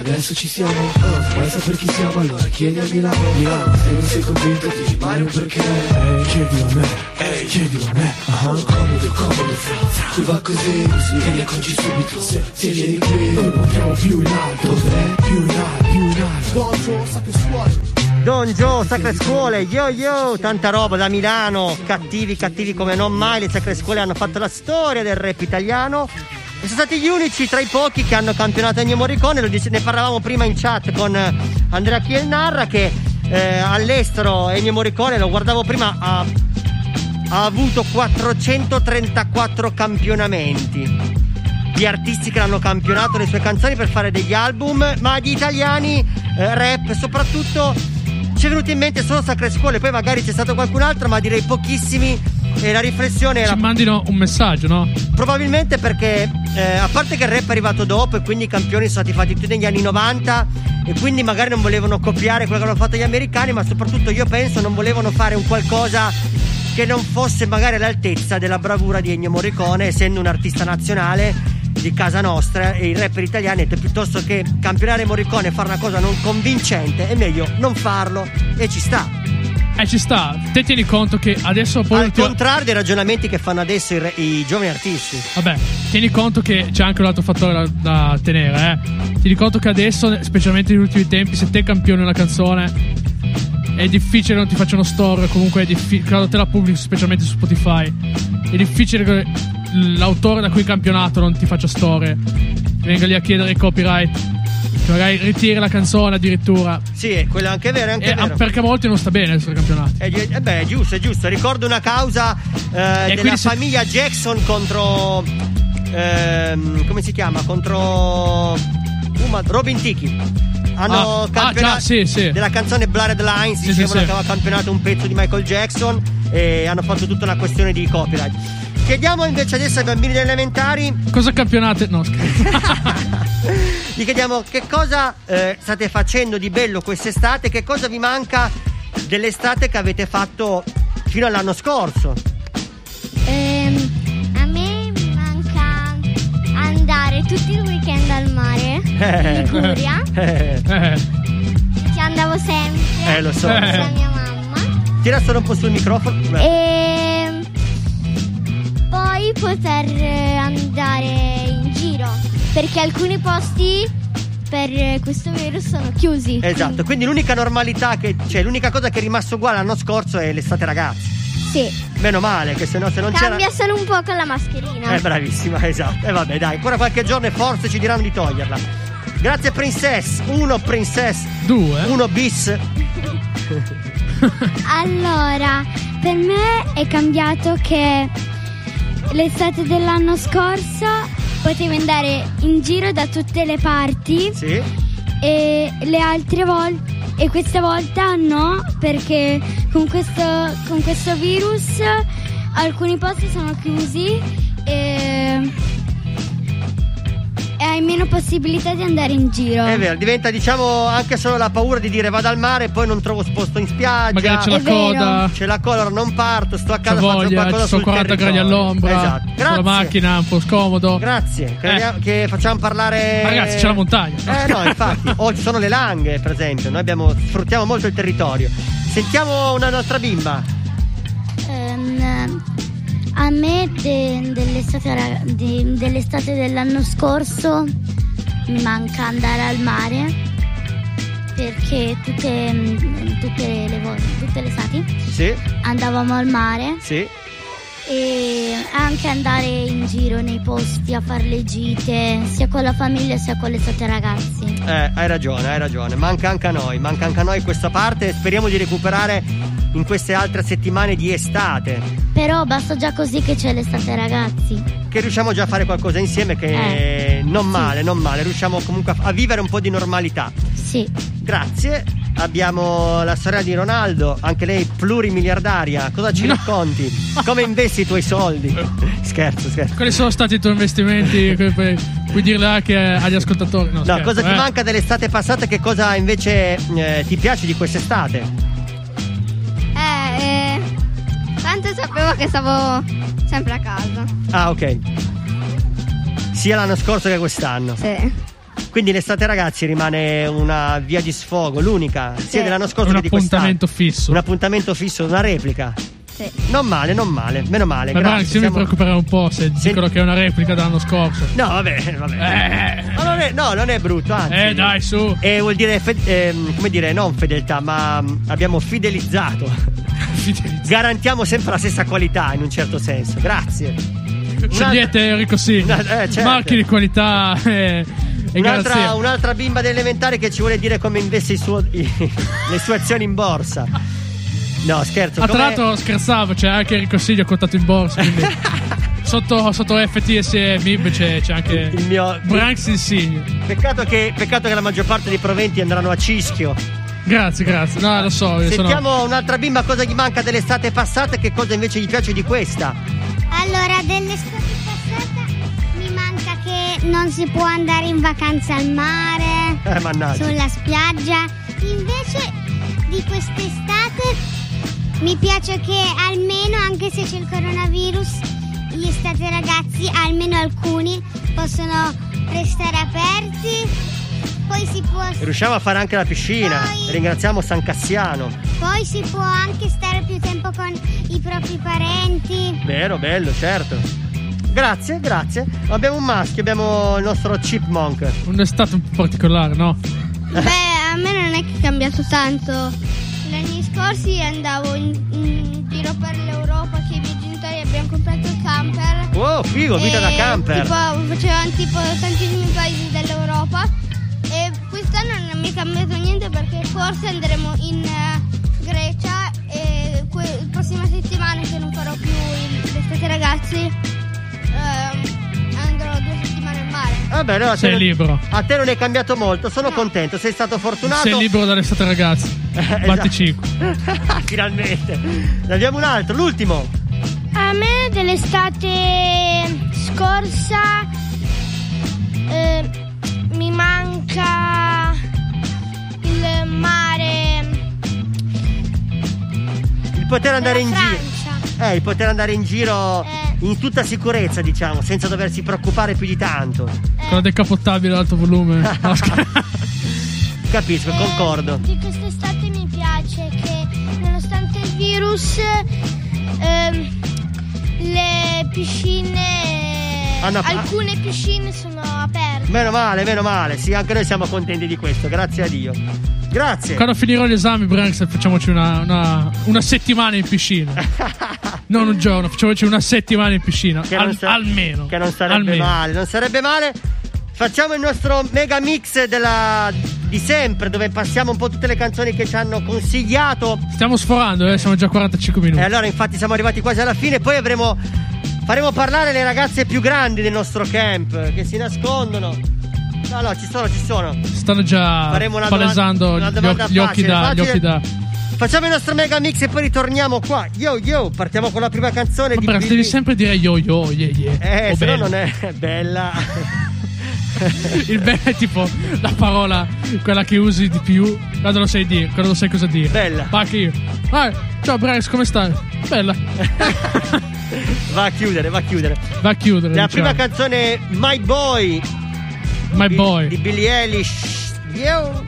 Adesso ci siamo, ah, vuoi sapere chi siamo? Allora chiedi a Milano, Milano Se non sei convinto ti rimani un perché? Ehi, chiedilo a me, ehi, chiedilo a me. Uh-huh. Comodo, comodo, fra, fra. Tu va così, così, ne accorgi subito. Se, se vieni qui, noi portiamo più in alto. Dov'è? Più in alto, più in alto. Donjo, sacre scuole Don Joe, Sacre Scuole, yo yo, tanta roba da Milano, cattivi, cattivi come non mai, le Sacre Scuole hanno fatto la storia del rap italiano. E sono stati gli unici tra i pochi che hanno campionato Ennio Morricone, ne parlavamo prima in chat con eh, Andrea Chielnarra che eh, all'estero Ennio Morricone, lo guardavo prima, ha, ha avuto 434 campionamenti di artisti che hanno campionato le sue canzoni per fare degli album, ma di italiani eh, rap soprattutto ci è venuto in mente solo Sacre Scuole, poi magari c'è stato qualcun altro, ma direi pochissimi. E la riflessione era Ci mandino un messaggio, no? probabilmente perché, eh, a parte che il rap è arrivato dopo e quindi i campioni sono stati fatti tutti negli anni 90 e quindi magari non volevano copiare quello che hanno fatto gli americani, ma soprattutto io penso non volevano fare un qualcosa che non fosse magari all'altezza della bravura di Ennio Morricone, essendo un artista nazionale di casa nostra e i rapper italiani detto piuttosto che campionare Morricone e fare una cosa non convincente è meglio non farlo e ci sta Eh, ci sta. Te tieni conto che adesso poi. al contrario dei ragionamenti che fanno adesso i, re- i giovani artisti Vabbè, tieni conto che c'è anche un altro fattore da, da tenere, eh. Tieni conto che adesso, specialmente negli ultimi tempi, se te campioni una canzone, è difficile che non ti facciano store. Comunque è difficile. Quando te la pubblichi, specialmente su Spotify, è difficile che l'autore da cui hai campionato non ti faccia store. Venga lì a chiedere il copyright. Magari ritiri la canzone addirittura. sì è quello anche vero è anche E, ah, vero perché a volte non sta bene essere campionati. Eh, eh beh, è giusto, è giusto. Ricordo una causa eh, della se- famiglia Jackson contro. ehm, come si chiama? Contro. Uma- Robin Tiki. Hanno Ah, ah, campionato già, sì, sì. della canzone Blood Lines. Sì, dicevano che aveva campionato un pezzo di Michael Jackson e hanno fatto tutta una questione di copyright. Chiediamo invece adesso ai bambini delle elementari Cosa campionate? No, gli chiediamo che cosa eh, state facendo di bello quest'estate, che cosa vi manca dell'estate che avete fatto fino all'anno scorso. Ehm, a me manca andare tutti i weekend al mare in Liguria. Eh, Ci andavo sempre. Eh, lo so. Con la mia mamma. Tira solo un po' sul microfono. E poi poter eh, andare in giro. Perché alcuni posti per eh, questo virus sono chiusi. Esatto, quindi l'unica normalità che cioè l'unica cosa che è rimasta uguale l'anno scorso è l'estate ragazzi. Sì. Meno male che se no se non Cambia c'era solo un po' con la mascherina. Eh bravissima, esatto. E vabbè, dai, ancora qualche giorno e forse ci diranno di toglierla. Grazie Princess, uno Princess, due, uno bis. Allora, per me è cambiato che l'estate dell'anno scorso potevi andare in giro da tutte le parti Sì. e le altre volte e questa volta no perché con questo, con questo virus alcuni posti sono chiusi e, e hai meno possibilità di andare in giro. È vero, diventa diciamo anche solo la paura di dire vado al mare e poi non trovo posto in spiaggia. Magari c'è la È vero. coda. C'è la coda, non parto, sto a casa, faccio voglia, qualcosa ci sono sul 40 gradi all'ombra. Esatto. Con Grazie. la macchina è un po' scomodo. Grazie, crediamo- che facciamo parlare. Ma ragazzi, c'è la montagna. Eh no, infatti. o ci sono le langhe, per esempio. Noi abbiamo, sfruttiamo molto il territorio. Sentiamo una nostra bimba. Ehm, a me de- dell'estate, de- dell'estate dell'anno scorso mi manca andare al mare perché tutte, mm, tutte le, vo- tutte le estati Sì, andavamo al mare sì. E anche andare in giro nei posti a fare le gite sia con la famiglia sia con le sette ragazzi. Eh, hai ragione, hai ragione. Manca anche a noi, manca anche a noi questa parte. Speriamo di recuperare in queste altre settimane di estate. Però basta già così che c'è l'estate ragazzi. Che riusciamo già a fare qualcosa insieme che Eh, non male, non male. Riusciamo comunque a vivere un po' di normalità. Sì. Grazie. Abbiamo la sorella di Ronaldo, anche lei plurimiliardaria. Cosa ci racconti? Come investi i tuoi soldi? scherzo, scherzo. Quali sono stati i tuoi investimenti? Puoi, dirle anche agli ascoltatori? No, No, scherzo, cosa ti eh. manca dell'estate passata e che cosa invece eh, ti piace di quest'estate? Eh, eh, tanto sapevo che stavo sempre a casa. Ah, ok. Sia l'anno scorso che quest'anno. Sì. Quindi l'estate ragazzi rimane una via di sfogo, l'unica, sia Sì. dell'anno scorso Un che di quest'anno. appuntamento fisso. Un appuntamento fisso, una replica. Sì. Non male, non male, meno male. Ma grazie. Max, io mi siamo- preoccuperei un po' se dicono che è una replica dell'anno scorso. No, vabbè, vabbè. Eh. Ma non è, no, non è brutto, anzi. Eh, dai, su. E vuol dire, fe- ehm, come dire, non fedeltà, ma mm, abbiamo fidelizzato. Garantiamo sempre la stessa qualità in un certo senso. Grazie. Scegliete Enrico sì. Una- eh, certo. Marchi di qualità e, e Un'altra, un'altra bimba dell'elementare che ci vuole dire come investe i suo- i- le sue azioni in borsa. No, scherzo. Ah, tra l'altro scherzavo, c'è anche Enrico Silvio contato in borsa. Quindi sotto, sotto FTS e MIB c'è, c'è anche il mio Branks Insigne. Peccato che, peccato che la maggior parte dei proventi andranno a cischio. Grazie, grazie. No, lo so. Io sono... Sentiamo un'altra bimba cosa gli manca dell'estate passata e che cosa invece gli piace di questa. Allora, dell'estate non si può andare in vacanza al mare, Eh, sulla spiaggia. Invece di quest'estate mi piace che almeno, anche se c'è il coronavirus, gli estate ragazzi, almeno alcuni, possono restare aperti. Poi si può, Riusciamo a fare anche la piscina. Poi- Ringraziamo San Cassiano. poi si può anche stare più tempo con i propri parenti. Vero, bello, certo. Grazie, grazie. Abbiamo un maschio, abbiamo il nostro chipmunk. Un'estate un po' particolare, no? Beh, a me non è che è cambiato tanto. Gli anni scorsi andavo in, in giro per l'Europa che i miei genitori abbiamo comprato il camper. Wow, figo, vita E da camper. Tipo, facevano tipo tantissimi paesi dell'Europa. E quest'anno non mi è cambiato niente perché forse andremo in eh, Grecia e que- la prossima settimana che non farò più l'estate ragazzi andrò due settimane in mare. Vabbè, allora Sei te- libero. A te non è cambiato molto, sono contento, sei stato fortunato. Sei libero dall'estate, ragazzi. Esatto. Batti 5. Finalmente. Ne abbiamo un altro, l'ultimo. A me dell'estate scorsa eh, mi manca il mare. Il poter andare in Francia. giro. Eh, il poter andare in giro in tutta sicurezza, diciamo, senza doversi preoccupare più di tanto. Con la decappottabile ad alto volume. Capisco, concordo. Di quest'estate mi piace che nonostante il virus ehm, le piscine, Hanno- alcune piscine sono aperte. Meno male, meno male. Sì, anche noi siamo contenti di questo, grazie a Dio. Grazie. Quando finirò gli esami, Branks, facciamoci una, una, una settimana in piscina. non un giorno, facciamoci una settimana in piscina. Che Al- sa- almeno. Che non sarebbe Almeno. male, non sarebbe male. Facciamo il nostro mega mix della- di sempre, dove passiamo un po' tutte le canzoni che ci hanno consigliato. Stiamo sforando, eh, siamo già a 45 minuti. E allora, infatti, siamo arrivati quasi alla fine. Poi avremo Faremo parlare le ragazze più grandi del nostro camp che si nascondono. No, no, ci sono, ci sono. Stanno già Faremo una palesando domanda- una gli, gli occhi facile, da, gli occhi da. Facciamo il nostro mega mix e poi ritorniamo qua. Yo, yo, partiamo con la prima canzone di Vabbè, Billy. devi sempre dire yo yo, yeah yeah. Eh, O se no bella. non è bella. Il bello è tipo la parola, quella che usi di più. Quando lo sai dire, quando lo sai cosa dire. Bella. Io. Vai, ciao Bryce, come stai? Bella. Va a chiudere, va a chiudere. Va a chiudere. La diciamo. prima canzone My Boy My di- boy. di Billie Eilish. Yo.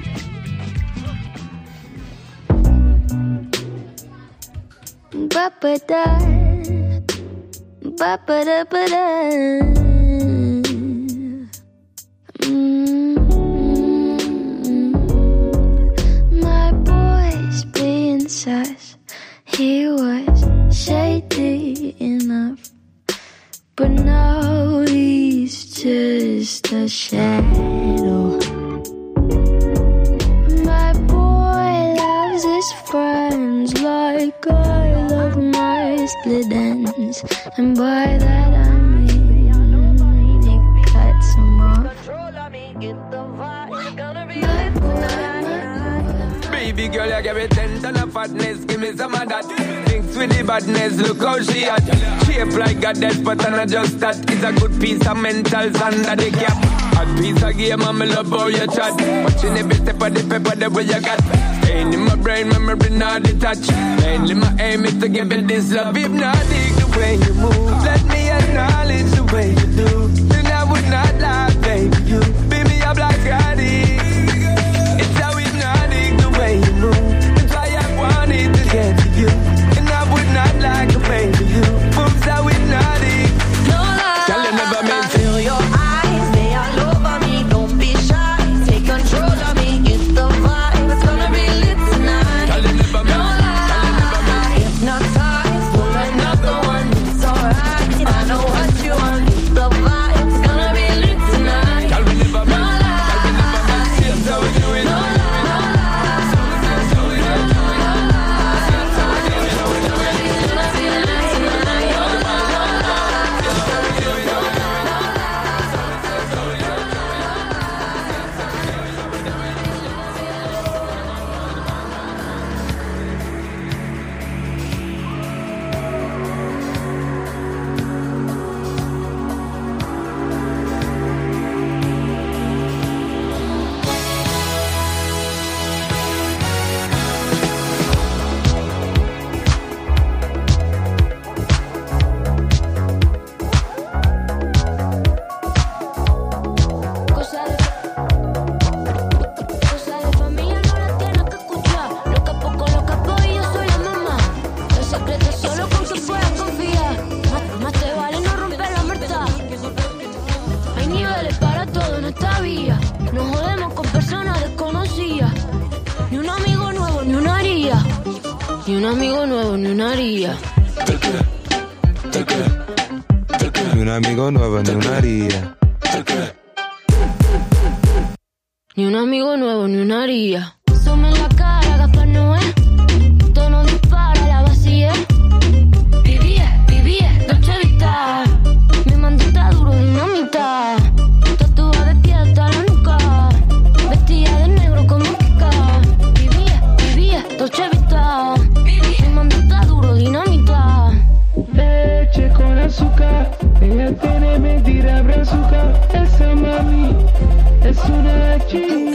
Ba-ba-da. Ba-ba-da-ba-da. Mm. My boy's being sus. He was shady enough. But now he's just a shadow. My boy loves his friends like I split ends. And by that I mean he cuts them off. Baby girl, you give me ten ton of fatness, give me some of that. Thinks with the badness, look how she at. Shape like a dead, but I'm just that. It's a good piece of mentals under the cap. Hot piece of game, I'm love how you chat. Watching every step of the paper, the way you got. Staying in my brain, memory not detached. Mainly my aim is to give it this love. If not, dig the way you move. Let me acknowledge the way you do. Then I would not lie, Ni un amigo nuevo, ni una haría. Some en la cara, Gaspar Noé. Tono dispara, la vacía. Vivía, vivía, Dolce Vita. Mi mandita duro, dinamita. Tatuada de pie hasta la nuca. Vestida de negro como Kika. Vivía, vivía, Dolce Vita. Mi mandita duro, dinamita. Leche con azúcar, ella tiene mentira brazuca. Esa mami é so that you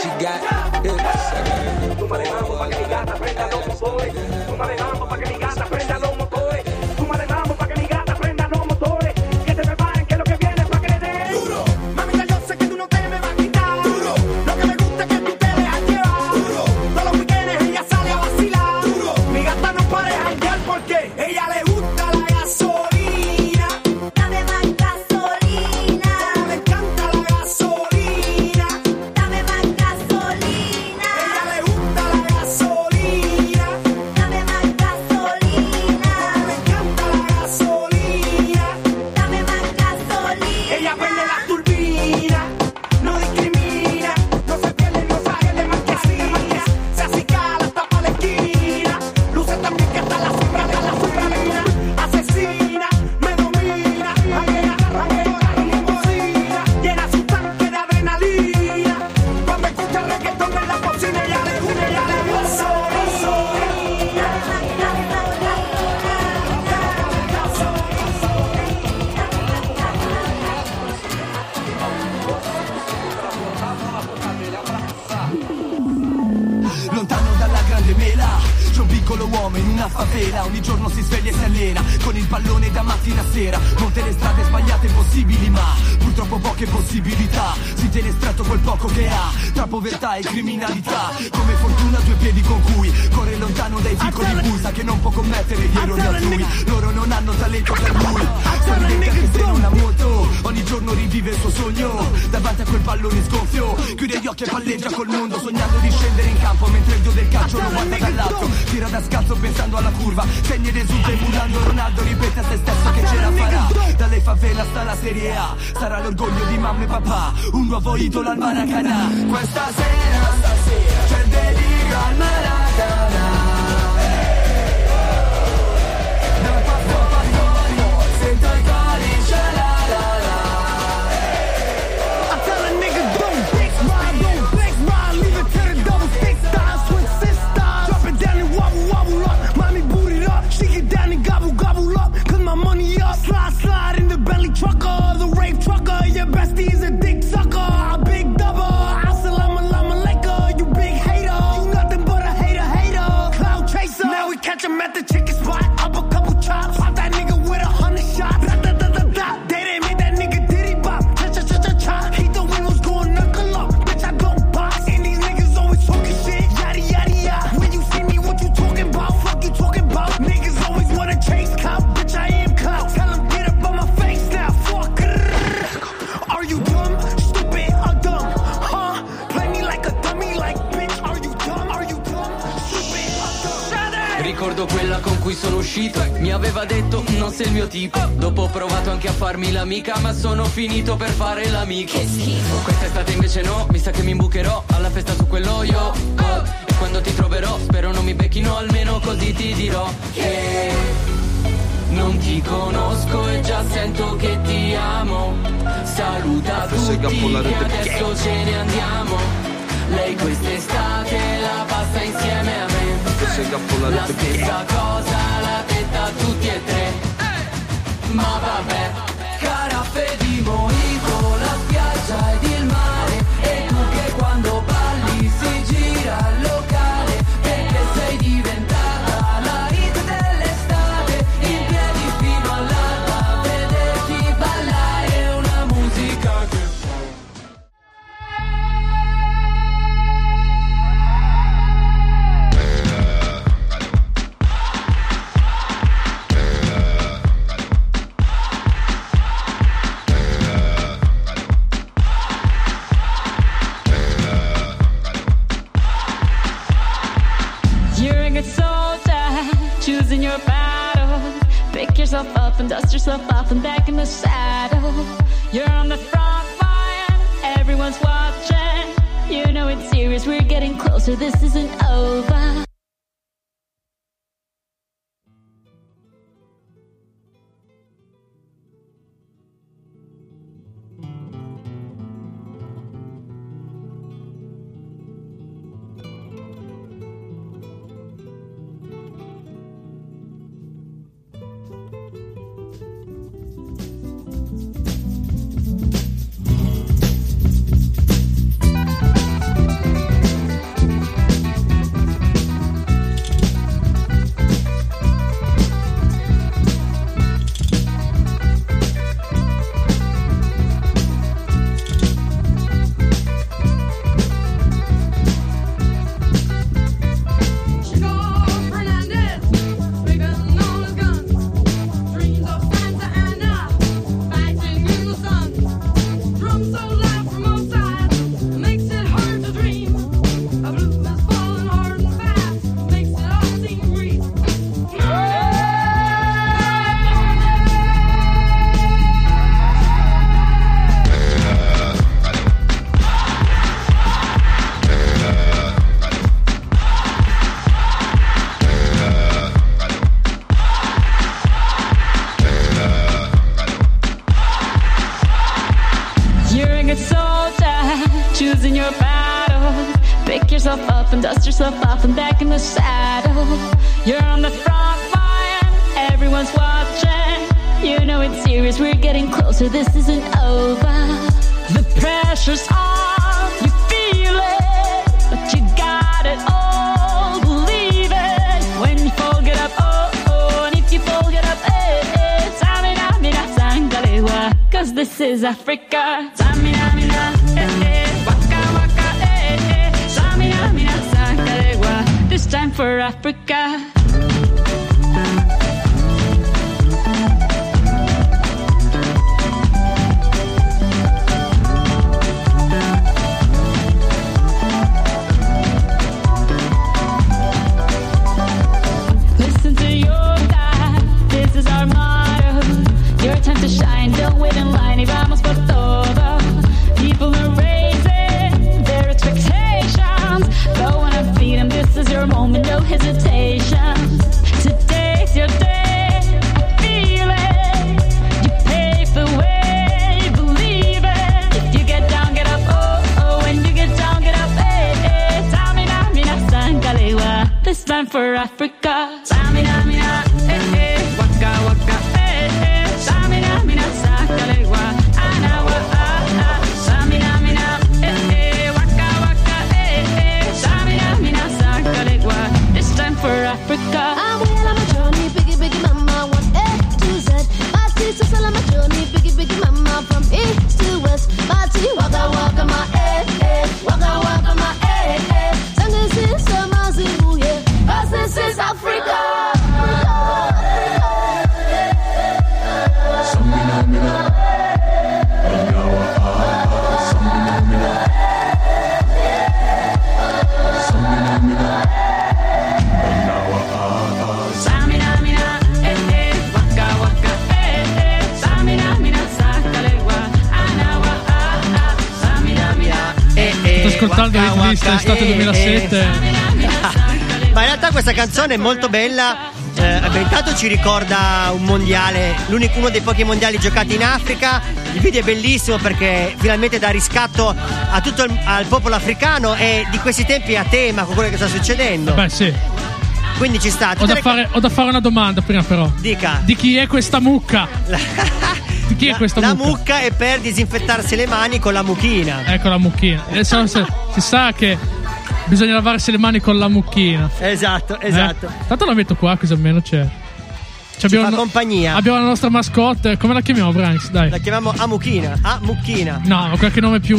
She got hips. Tô parecendo uma carregada, apertada, um boi. Povertà e criminalità. Come fortuna due piedi con cui Corre lontano dai piccoli bui Sa che non può commettere gli errori altrui. Loro non hanno talento per lui Sorridente anche se non ha molto Ogni giorno rivive il suo sogno. Davanti a quel pallone sgonfio Chiude gli occhi e palleggia col mondo Sognando di scendere in campo Mentre il dio del calcio lo guarda dall'alto. Tira da scalzo pensando alla curva. Segna ed esulta emulando Ronaldo Ripete a se stesso che ce la farà. Dalle favela sta la Serie A. Sarà l'orgoglio di mamma e papà Un nuovo idolo al Maracanã. Questa sera, stasera C'è il delirio al Maracanã cui sono uscito Mi aveva detto non sei il mio tipo Dopo ho provato anche a farmi l'amica Ma sono finito per fare l'amico. Quest'estate invece no Mi sa che mi imbucherò alla festa su quello io oh. E quando ti troverò Spero non mi becchino Almeno così ti dirò Che non ti conosco e già sento che ti amo. Saluta tutti che adesso ce ne andiamo. Lei quest'estate la passa insieme a me. La stessa cosa tutti e tre. Ma vabbè list waka, estate eh, 2007. Ma in realtà questa canzone è molto bella. Eh, intanto ci ricorda un mondiale, l'unico uno dei pochi mondiali giocati in Africa. Il video è bellissimo perché finalmente dà riscatto a tutto il al popolo africano e di questi tempi è a tema con quello che sta succedendo. Beh, sì. Quindi ci sta. Ho da, fare, ho da fare una domanda prima, però. Dica. Di chi è questa mucca? Chi è questa La mucca? mucca è per disinfettarsi le mani con la mucchina. Ecco la mucchina. Eh, se- se- si sa che bisogna lavarsi le mani con la mucchina. Esatto, esatto. Eh? Tanto la metto qua, così almeno c'è. Ci Ci fa compagnia. Abbiamo la nostra mascotte. Come la chiamiamo, Branks? Dai. La chiamiamo Amuchina. Amuchina. No, ma qualche nome più,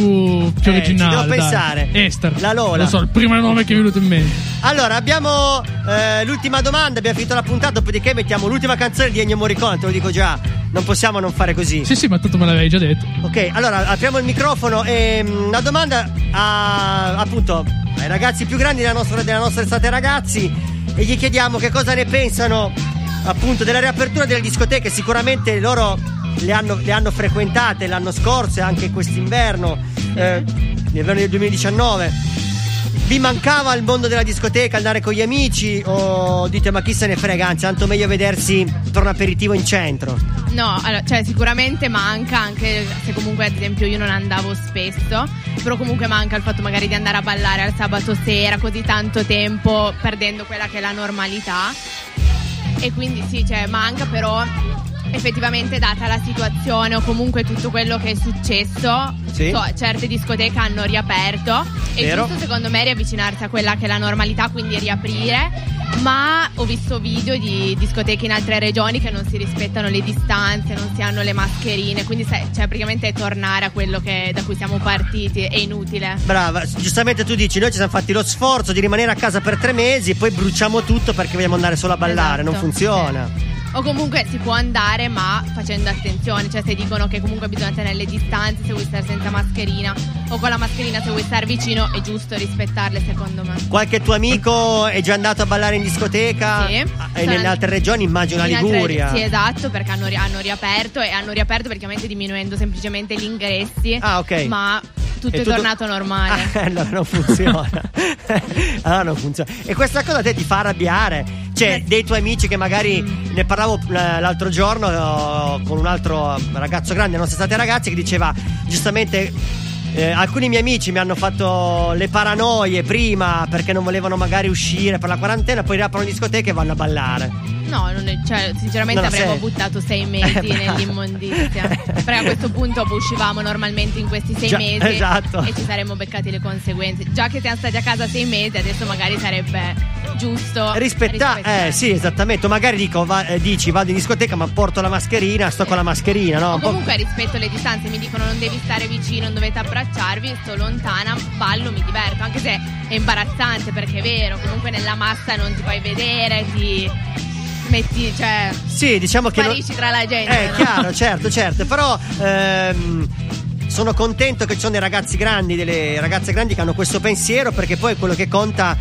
più Eh, originale. ci devo dai. pensare. Esther. La Lola. Lo so, il primo nome che è venuto in mente. Allora, abbiamo eh, l'ultima domanda, abbiamo finito la puntata, dopodiché mettiamo l'ultima canzone di Ennio Morricone, te lo dico già, non possiamo non fare così. Sì, sì, ma tanto me l'avevi già detto. Ok, allora apriamo il microfono e mm, una domanda a, appunto ai ragazzi più grandi della nostra, della nostra estate ragazzi e gli chiediamo che cosa ne pensano appunto della riapertura delle discoteche, sicuramente loro le hanno, le hanno frequentate l'anno scorso e anche quest'inverno, eh, l'inverno del 2019. Vi mancava il mondo della discoteca, andare con gli amici o dite ma chi se ne frega, anzi tanto meglio vedersi per un aperitivo in centro? No, allora, cioè sicuramente manca anche se comunque ad esempio io non andavo spesso, però comunque manca il fatto magari di andare a ballare al sabato sera così tanto tempo perdendo quella che è la normalità. E quindi sì, cioè manca però effettivamente data la situazione o comunque tutto quello che è successo, Sì. so, certe discoteche hanno riaperto e Vero. giusto secondo me riavvicinarsi a quella che è la normalità, quindi riaprire. Ma ho visto video di discoteche in altre regioni che non si rispettano le distanze, non si hanno le mascherine, quindi sai, cioè praticamente è tornare a quello che- da cui siamo partiti, è inutile. Brava, giustamente tu dici, noi ci siamo fatti lo sforzo di rimanere a casa per tre mesi, poi bruciamo tutto perché vogliamo andare solo a ballare, non Esatto, funziona. O comunque si può andare ma facendo attenzione, cioè se dicono che comunque bisogna tenere le distanze, se vuoi stare senza mascherina o con la mascherina se vuoi stare vicino è giusto rispettarle secondo me. Qualche tuo amico è già andato a ballare in discoteca? Sì. Ah, E nelle altre regioni, immagino la In altre- Liguria. sì, esatto, perché hanno, hanno riaperto e hanno riaperto praticamente diminuendo semplicemente gli ingressi. Ah, ok. Ma tutto è tutto- tornato normale. Ah, allora non funziona. allora non funziona. E questa cosa a te ti fa arrabbiare? Cioè, dei tuoi amici che magari ne parlavo l'altro giorno eh, con un altro ragazzo grande, non siete ragazzi, che diceva giustamente. eh, alcuni miei amici mi hanno fatto le paranoie prima perché non volevano magari uscire per la quarantena, poi riaprono discoteche e vanno a ballare. No, è- cioè, sinceramente avremmo senso. buttato sei mesi Eh, nell'immondizia. Perché a questo punto uscivamo normalmente in questi sei Già, mesi esatto. e ci saremmo beccati le conseguenze. Già che siamo stati a casa sei mesi, adesso magari sarebbe giusto Rispetta, rispettare. eh sì, esattamente. Magari dico, va- eh, dici vado in discoteca, ma porto la mascherina, sto con la mascherina, no? O comunque rispetto le distanze, mi dicono non devi stare vicino, non dovete abbracciarvi, sto lontana, ballo, mi diverto, anche se è imbarazzante perché è vero, comunque nella massa non ti puoi vedere, ti metti, cioè Sì, diciamo che. non- sparisci tra la gente. Eh, no? chiaro, certo, certo. Però ehm, sono contento che ci sono dei ragazzi grandi, delle ragazze grandi che hanno questo pensiero, perché poi quello che conta.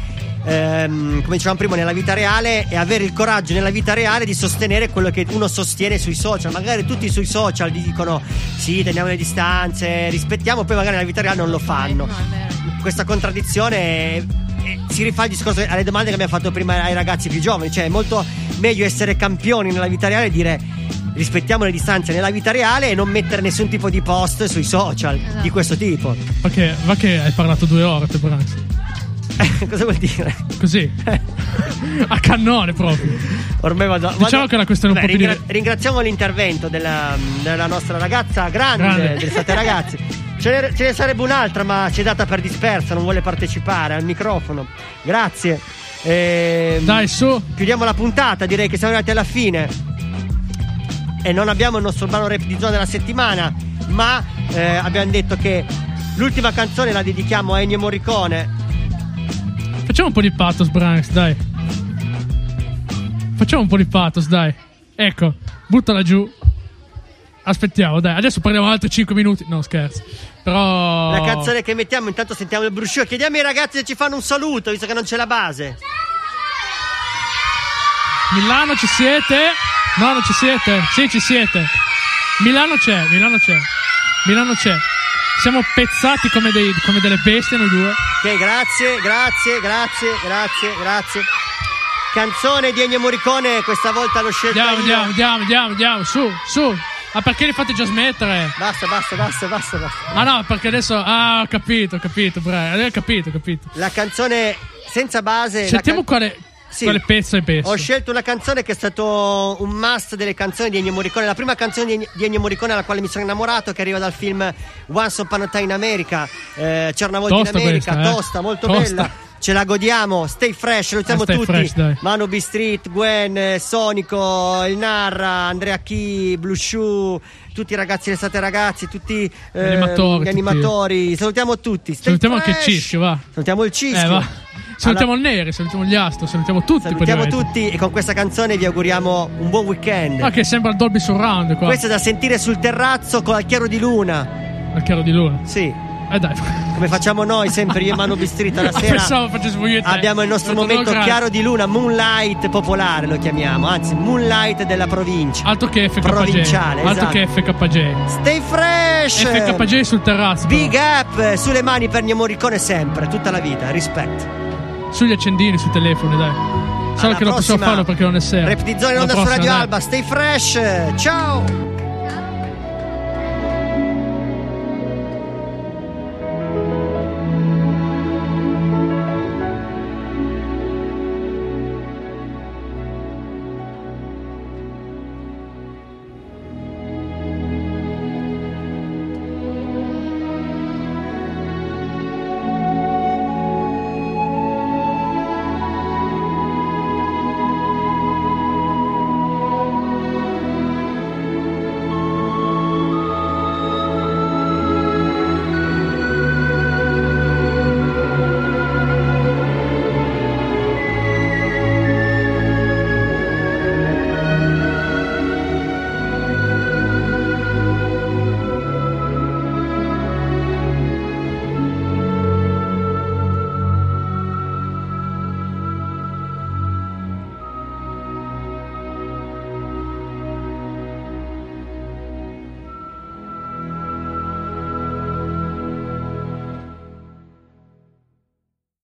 ehm, come dicevamo prima nella vita reale è avere il coraggio nella vita reale di sostenere quello che uno sostiene sui social magari tutti sui social gli dicono sì teniamo le distanze rispettiamo poi magari nella vita reale non lo fanno questa contraddizione eh, si rifà il discorso alle domande che abbiamo fatto prima ai ragazzi più giovani, cioè è molto meglio essere campioni nella vita reale e dire rispettiamo le distanze nella vita reale e non mettere nessun tipo di post sui social di questo tipo. Che, va che hai parlato due ore, te Branks. Cosa vuol dire? Così. A cannone proprio. Ormai vado. Diciamo vado- che la questione è un Beh, po' più ringra- Ringraziamo l'intervento della, della nostra ragazza grande, Grande. delle state ragazzi. Ce ne, ce ne sarebbe un'altra, ma ci è data per dispersa, non vuole partecipare al microfono. Grazie. Dai, su. Chiudiamo la puntata, direi che siamo arrivati alla fine. E non abbiamo il nostro brano rap di zona della settimana, ma eh, abbiamo detto che l'ultima canzone la dedichiamo a Ennio Morricone. Facciamo un po' di pathos, Branks, dai. Facciamo un po' di pathos, dai. Ecco, buttala giù. Aspettiamo, dai. Adesso parliamo altri 5 minuti. No, scherzo. Però. La canzone che mettiamo, intanto sentiamo il bruscio. Chiediamo ai ragazzi se ci fanno un saluto, visto che non c'è la base. Milano ci siete? No, non ci siete? Sì, ci siete. Milano c'è, Milano c'è. Milano c'è. Siamo pezzati come, dei- come delle bestie noi due. Ok, grazie, grazie, grazie, grazie, grazie. Canzone di Ennio Morricone, questa volta l'ho scelta Andiamo, io. andiamo, andiamo, andiamo, andiamo, su, su. Ma perché li fate già smettere? Basta, basta, basta, basta, basta. Ah no, perché adesso. Ah, ho capito, ho capito, Brian. Ho capito, ho capito. La canzone senza base. Sentiamo can- quale, Sì. quale pezzo hai perso. Ho scelto una canzone che è stato un must delle canzoni di Ennio Morricone. La prima canzone di Ennio- Morricone alla quale mi sono innamorato, che arriva dal film Once Upon a Time in America. Eh, c'era una volta Tosta in America, questa, eh. tosta, molto Tosta. bella. Ce la godiamo, stay fresh, lo stay tutti. fresh. Manu B Street, Gwen, eh, Sonico, Il Narra, Andrea Chi, Blue Shoe, tutti i ragazzi del State Ragazzi, tutti eh, animatori, gli tutti. animatori. Salutiamo tutti. Stay Salutiamo anche il fresh. Cischio, va. Salutiamo il Cischio. Eh, va. Salutiamo il Neri, salutiamo gli Astro, salutiamo tutti. Salutiamo tutti e con questa canzone vi auguriamo un buon weekend. Ah, che sembra il Dolby Surround qua. Questo è da sentire sul terrazzo con il chiaro di luna. Al chiaro di luna. Sì. Eh dai. Come facciamo noi sempre io e Manu Bistrita la sera. pensavo facessimo. Abbiamo il nostro momento grazie. chiaro di luna, Moonlight popolare lo chiamiamo, anzi Moonlight della provincia. Altro che FKJ. Provinciale, Altro esatto. che FKJ. Stay fresh! FKJ sul terrazzo. Big up sulle mani per Ennio Morricone sempre, tutta la vita, rispetto. Sugli accendini, sui telefoni, dai. Solo Alla che non possiamo farlo perché non è sera. Rap di zona in onda su Radio dai. Alba, stay fresh! Ciao!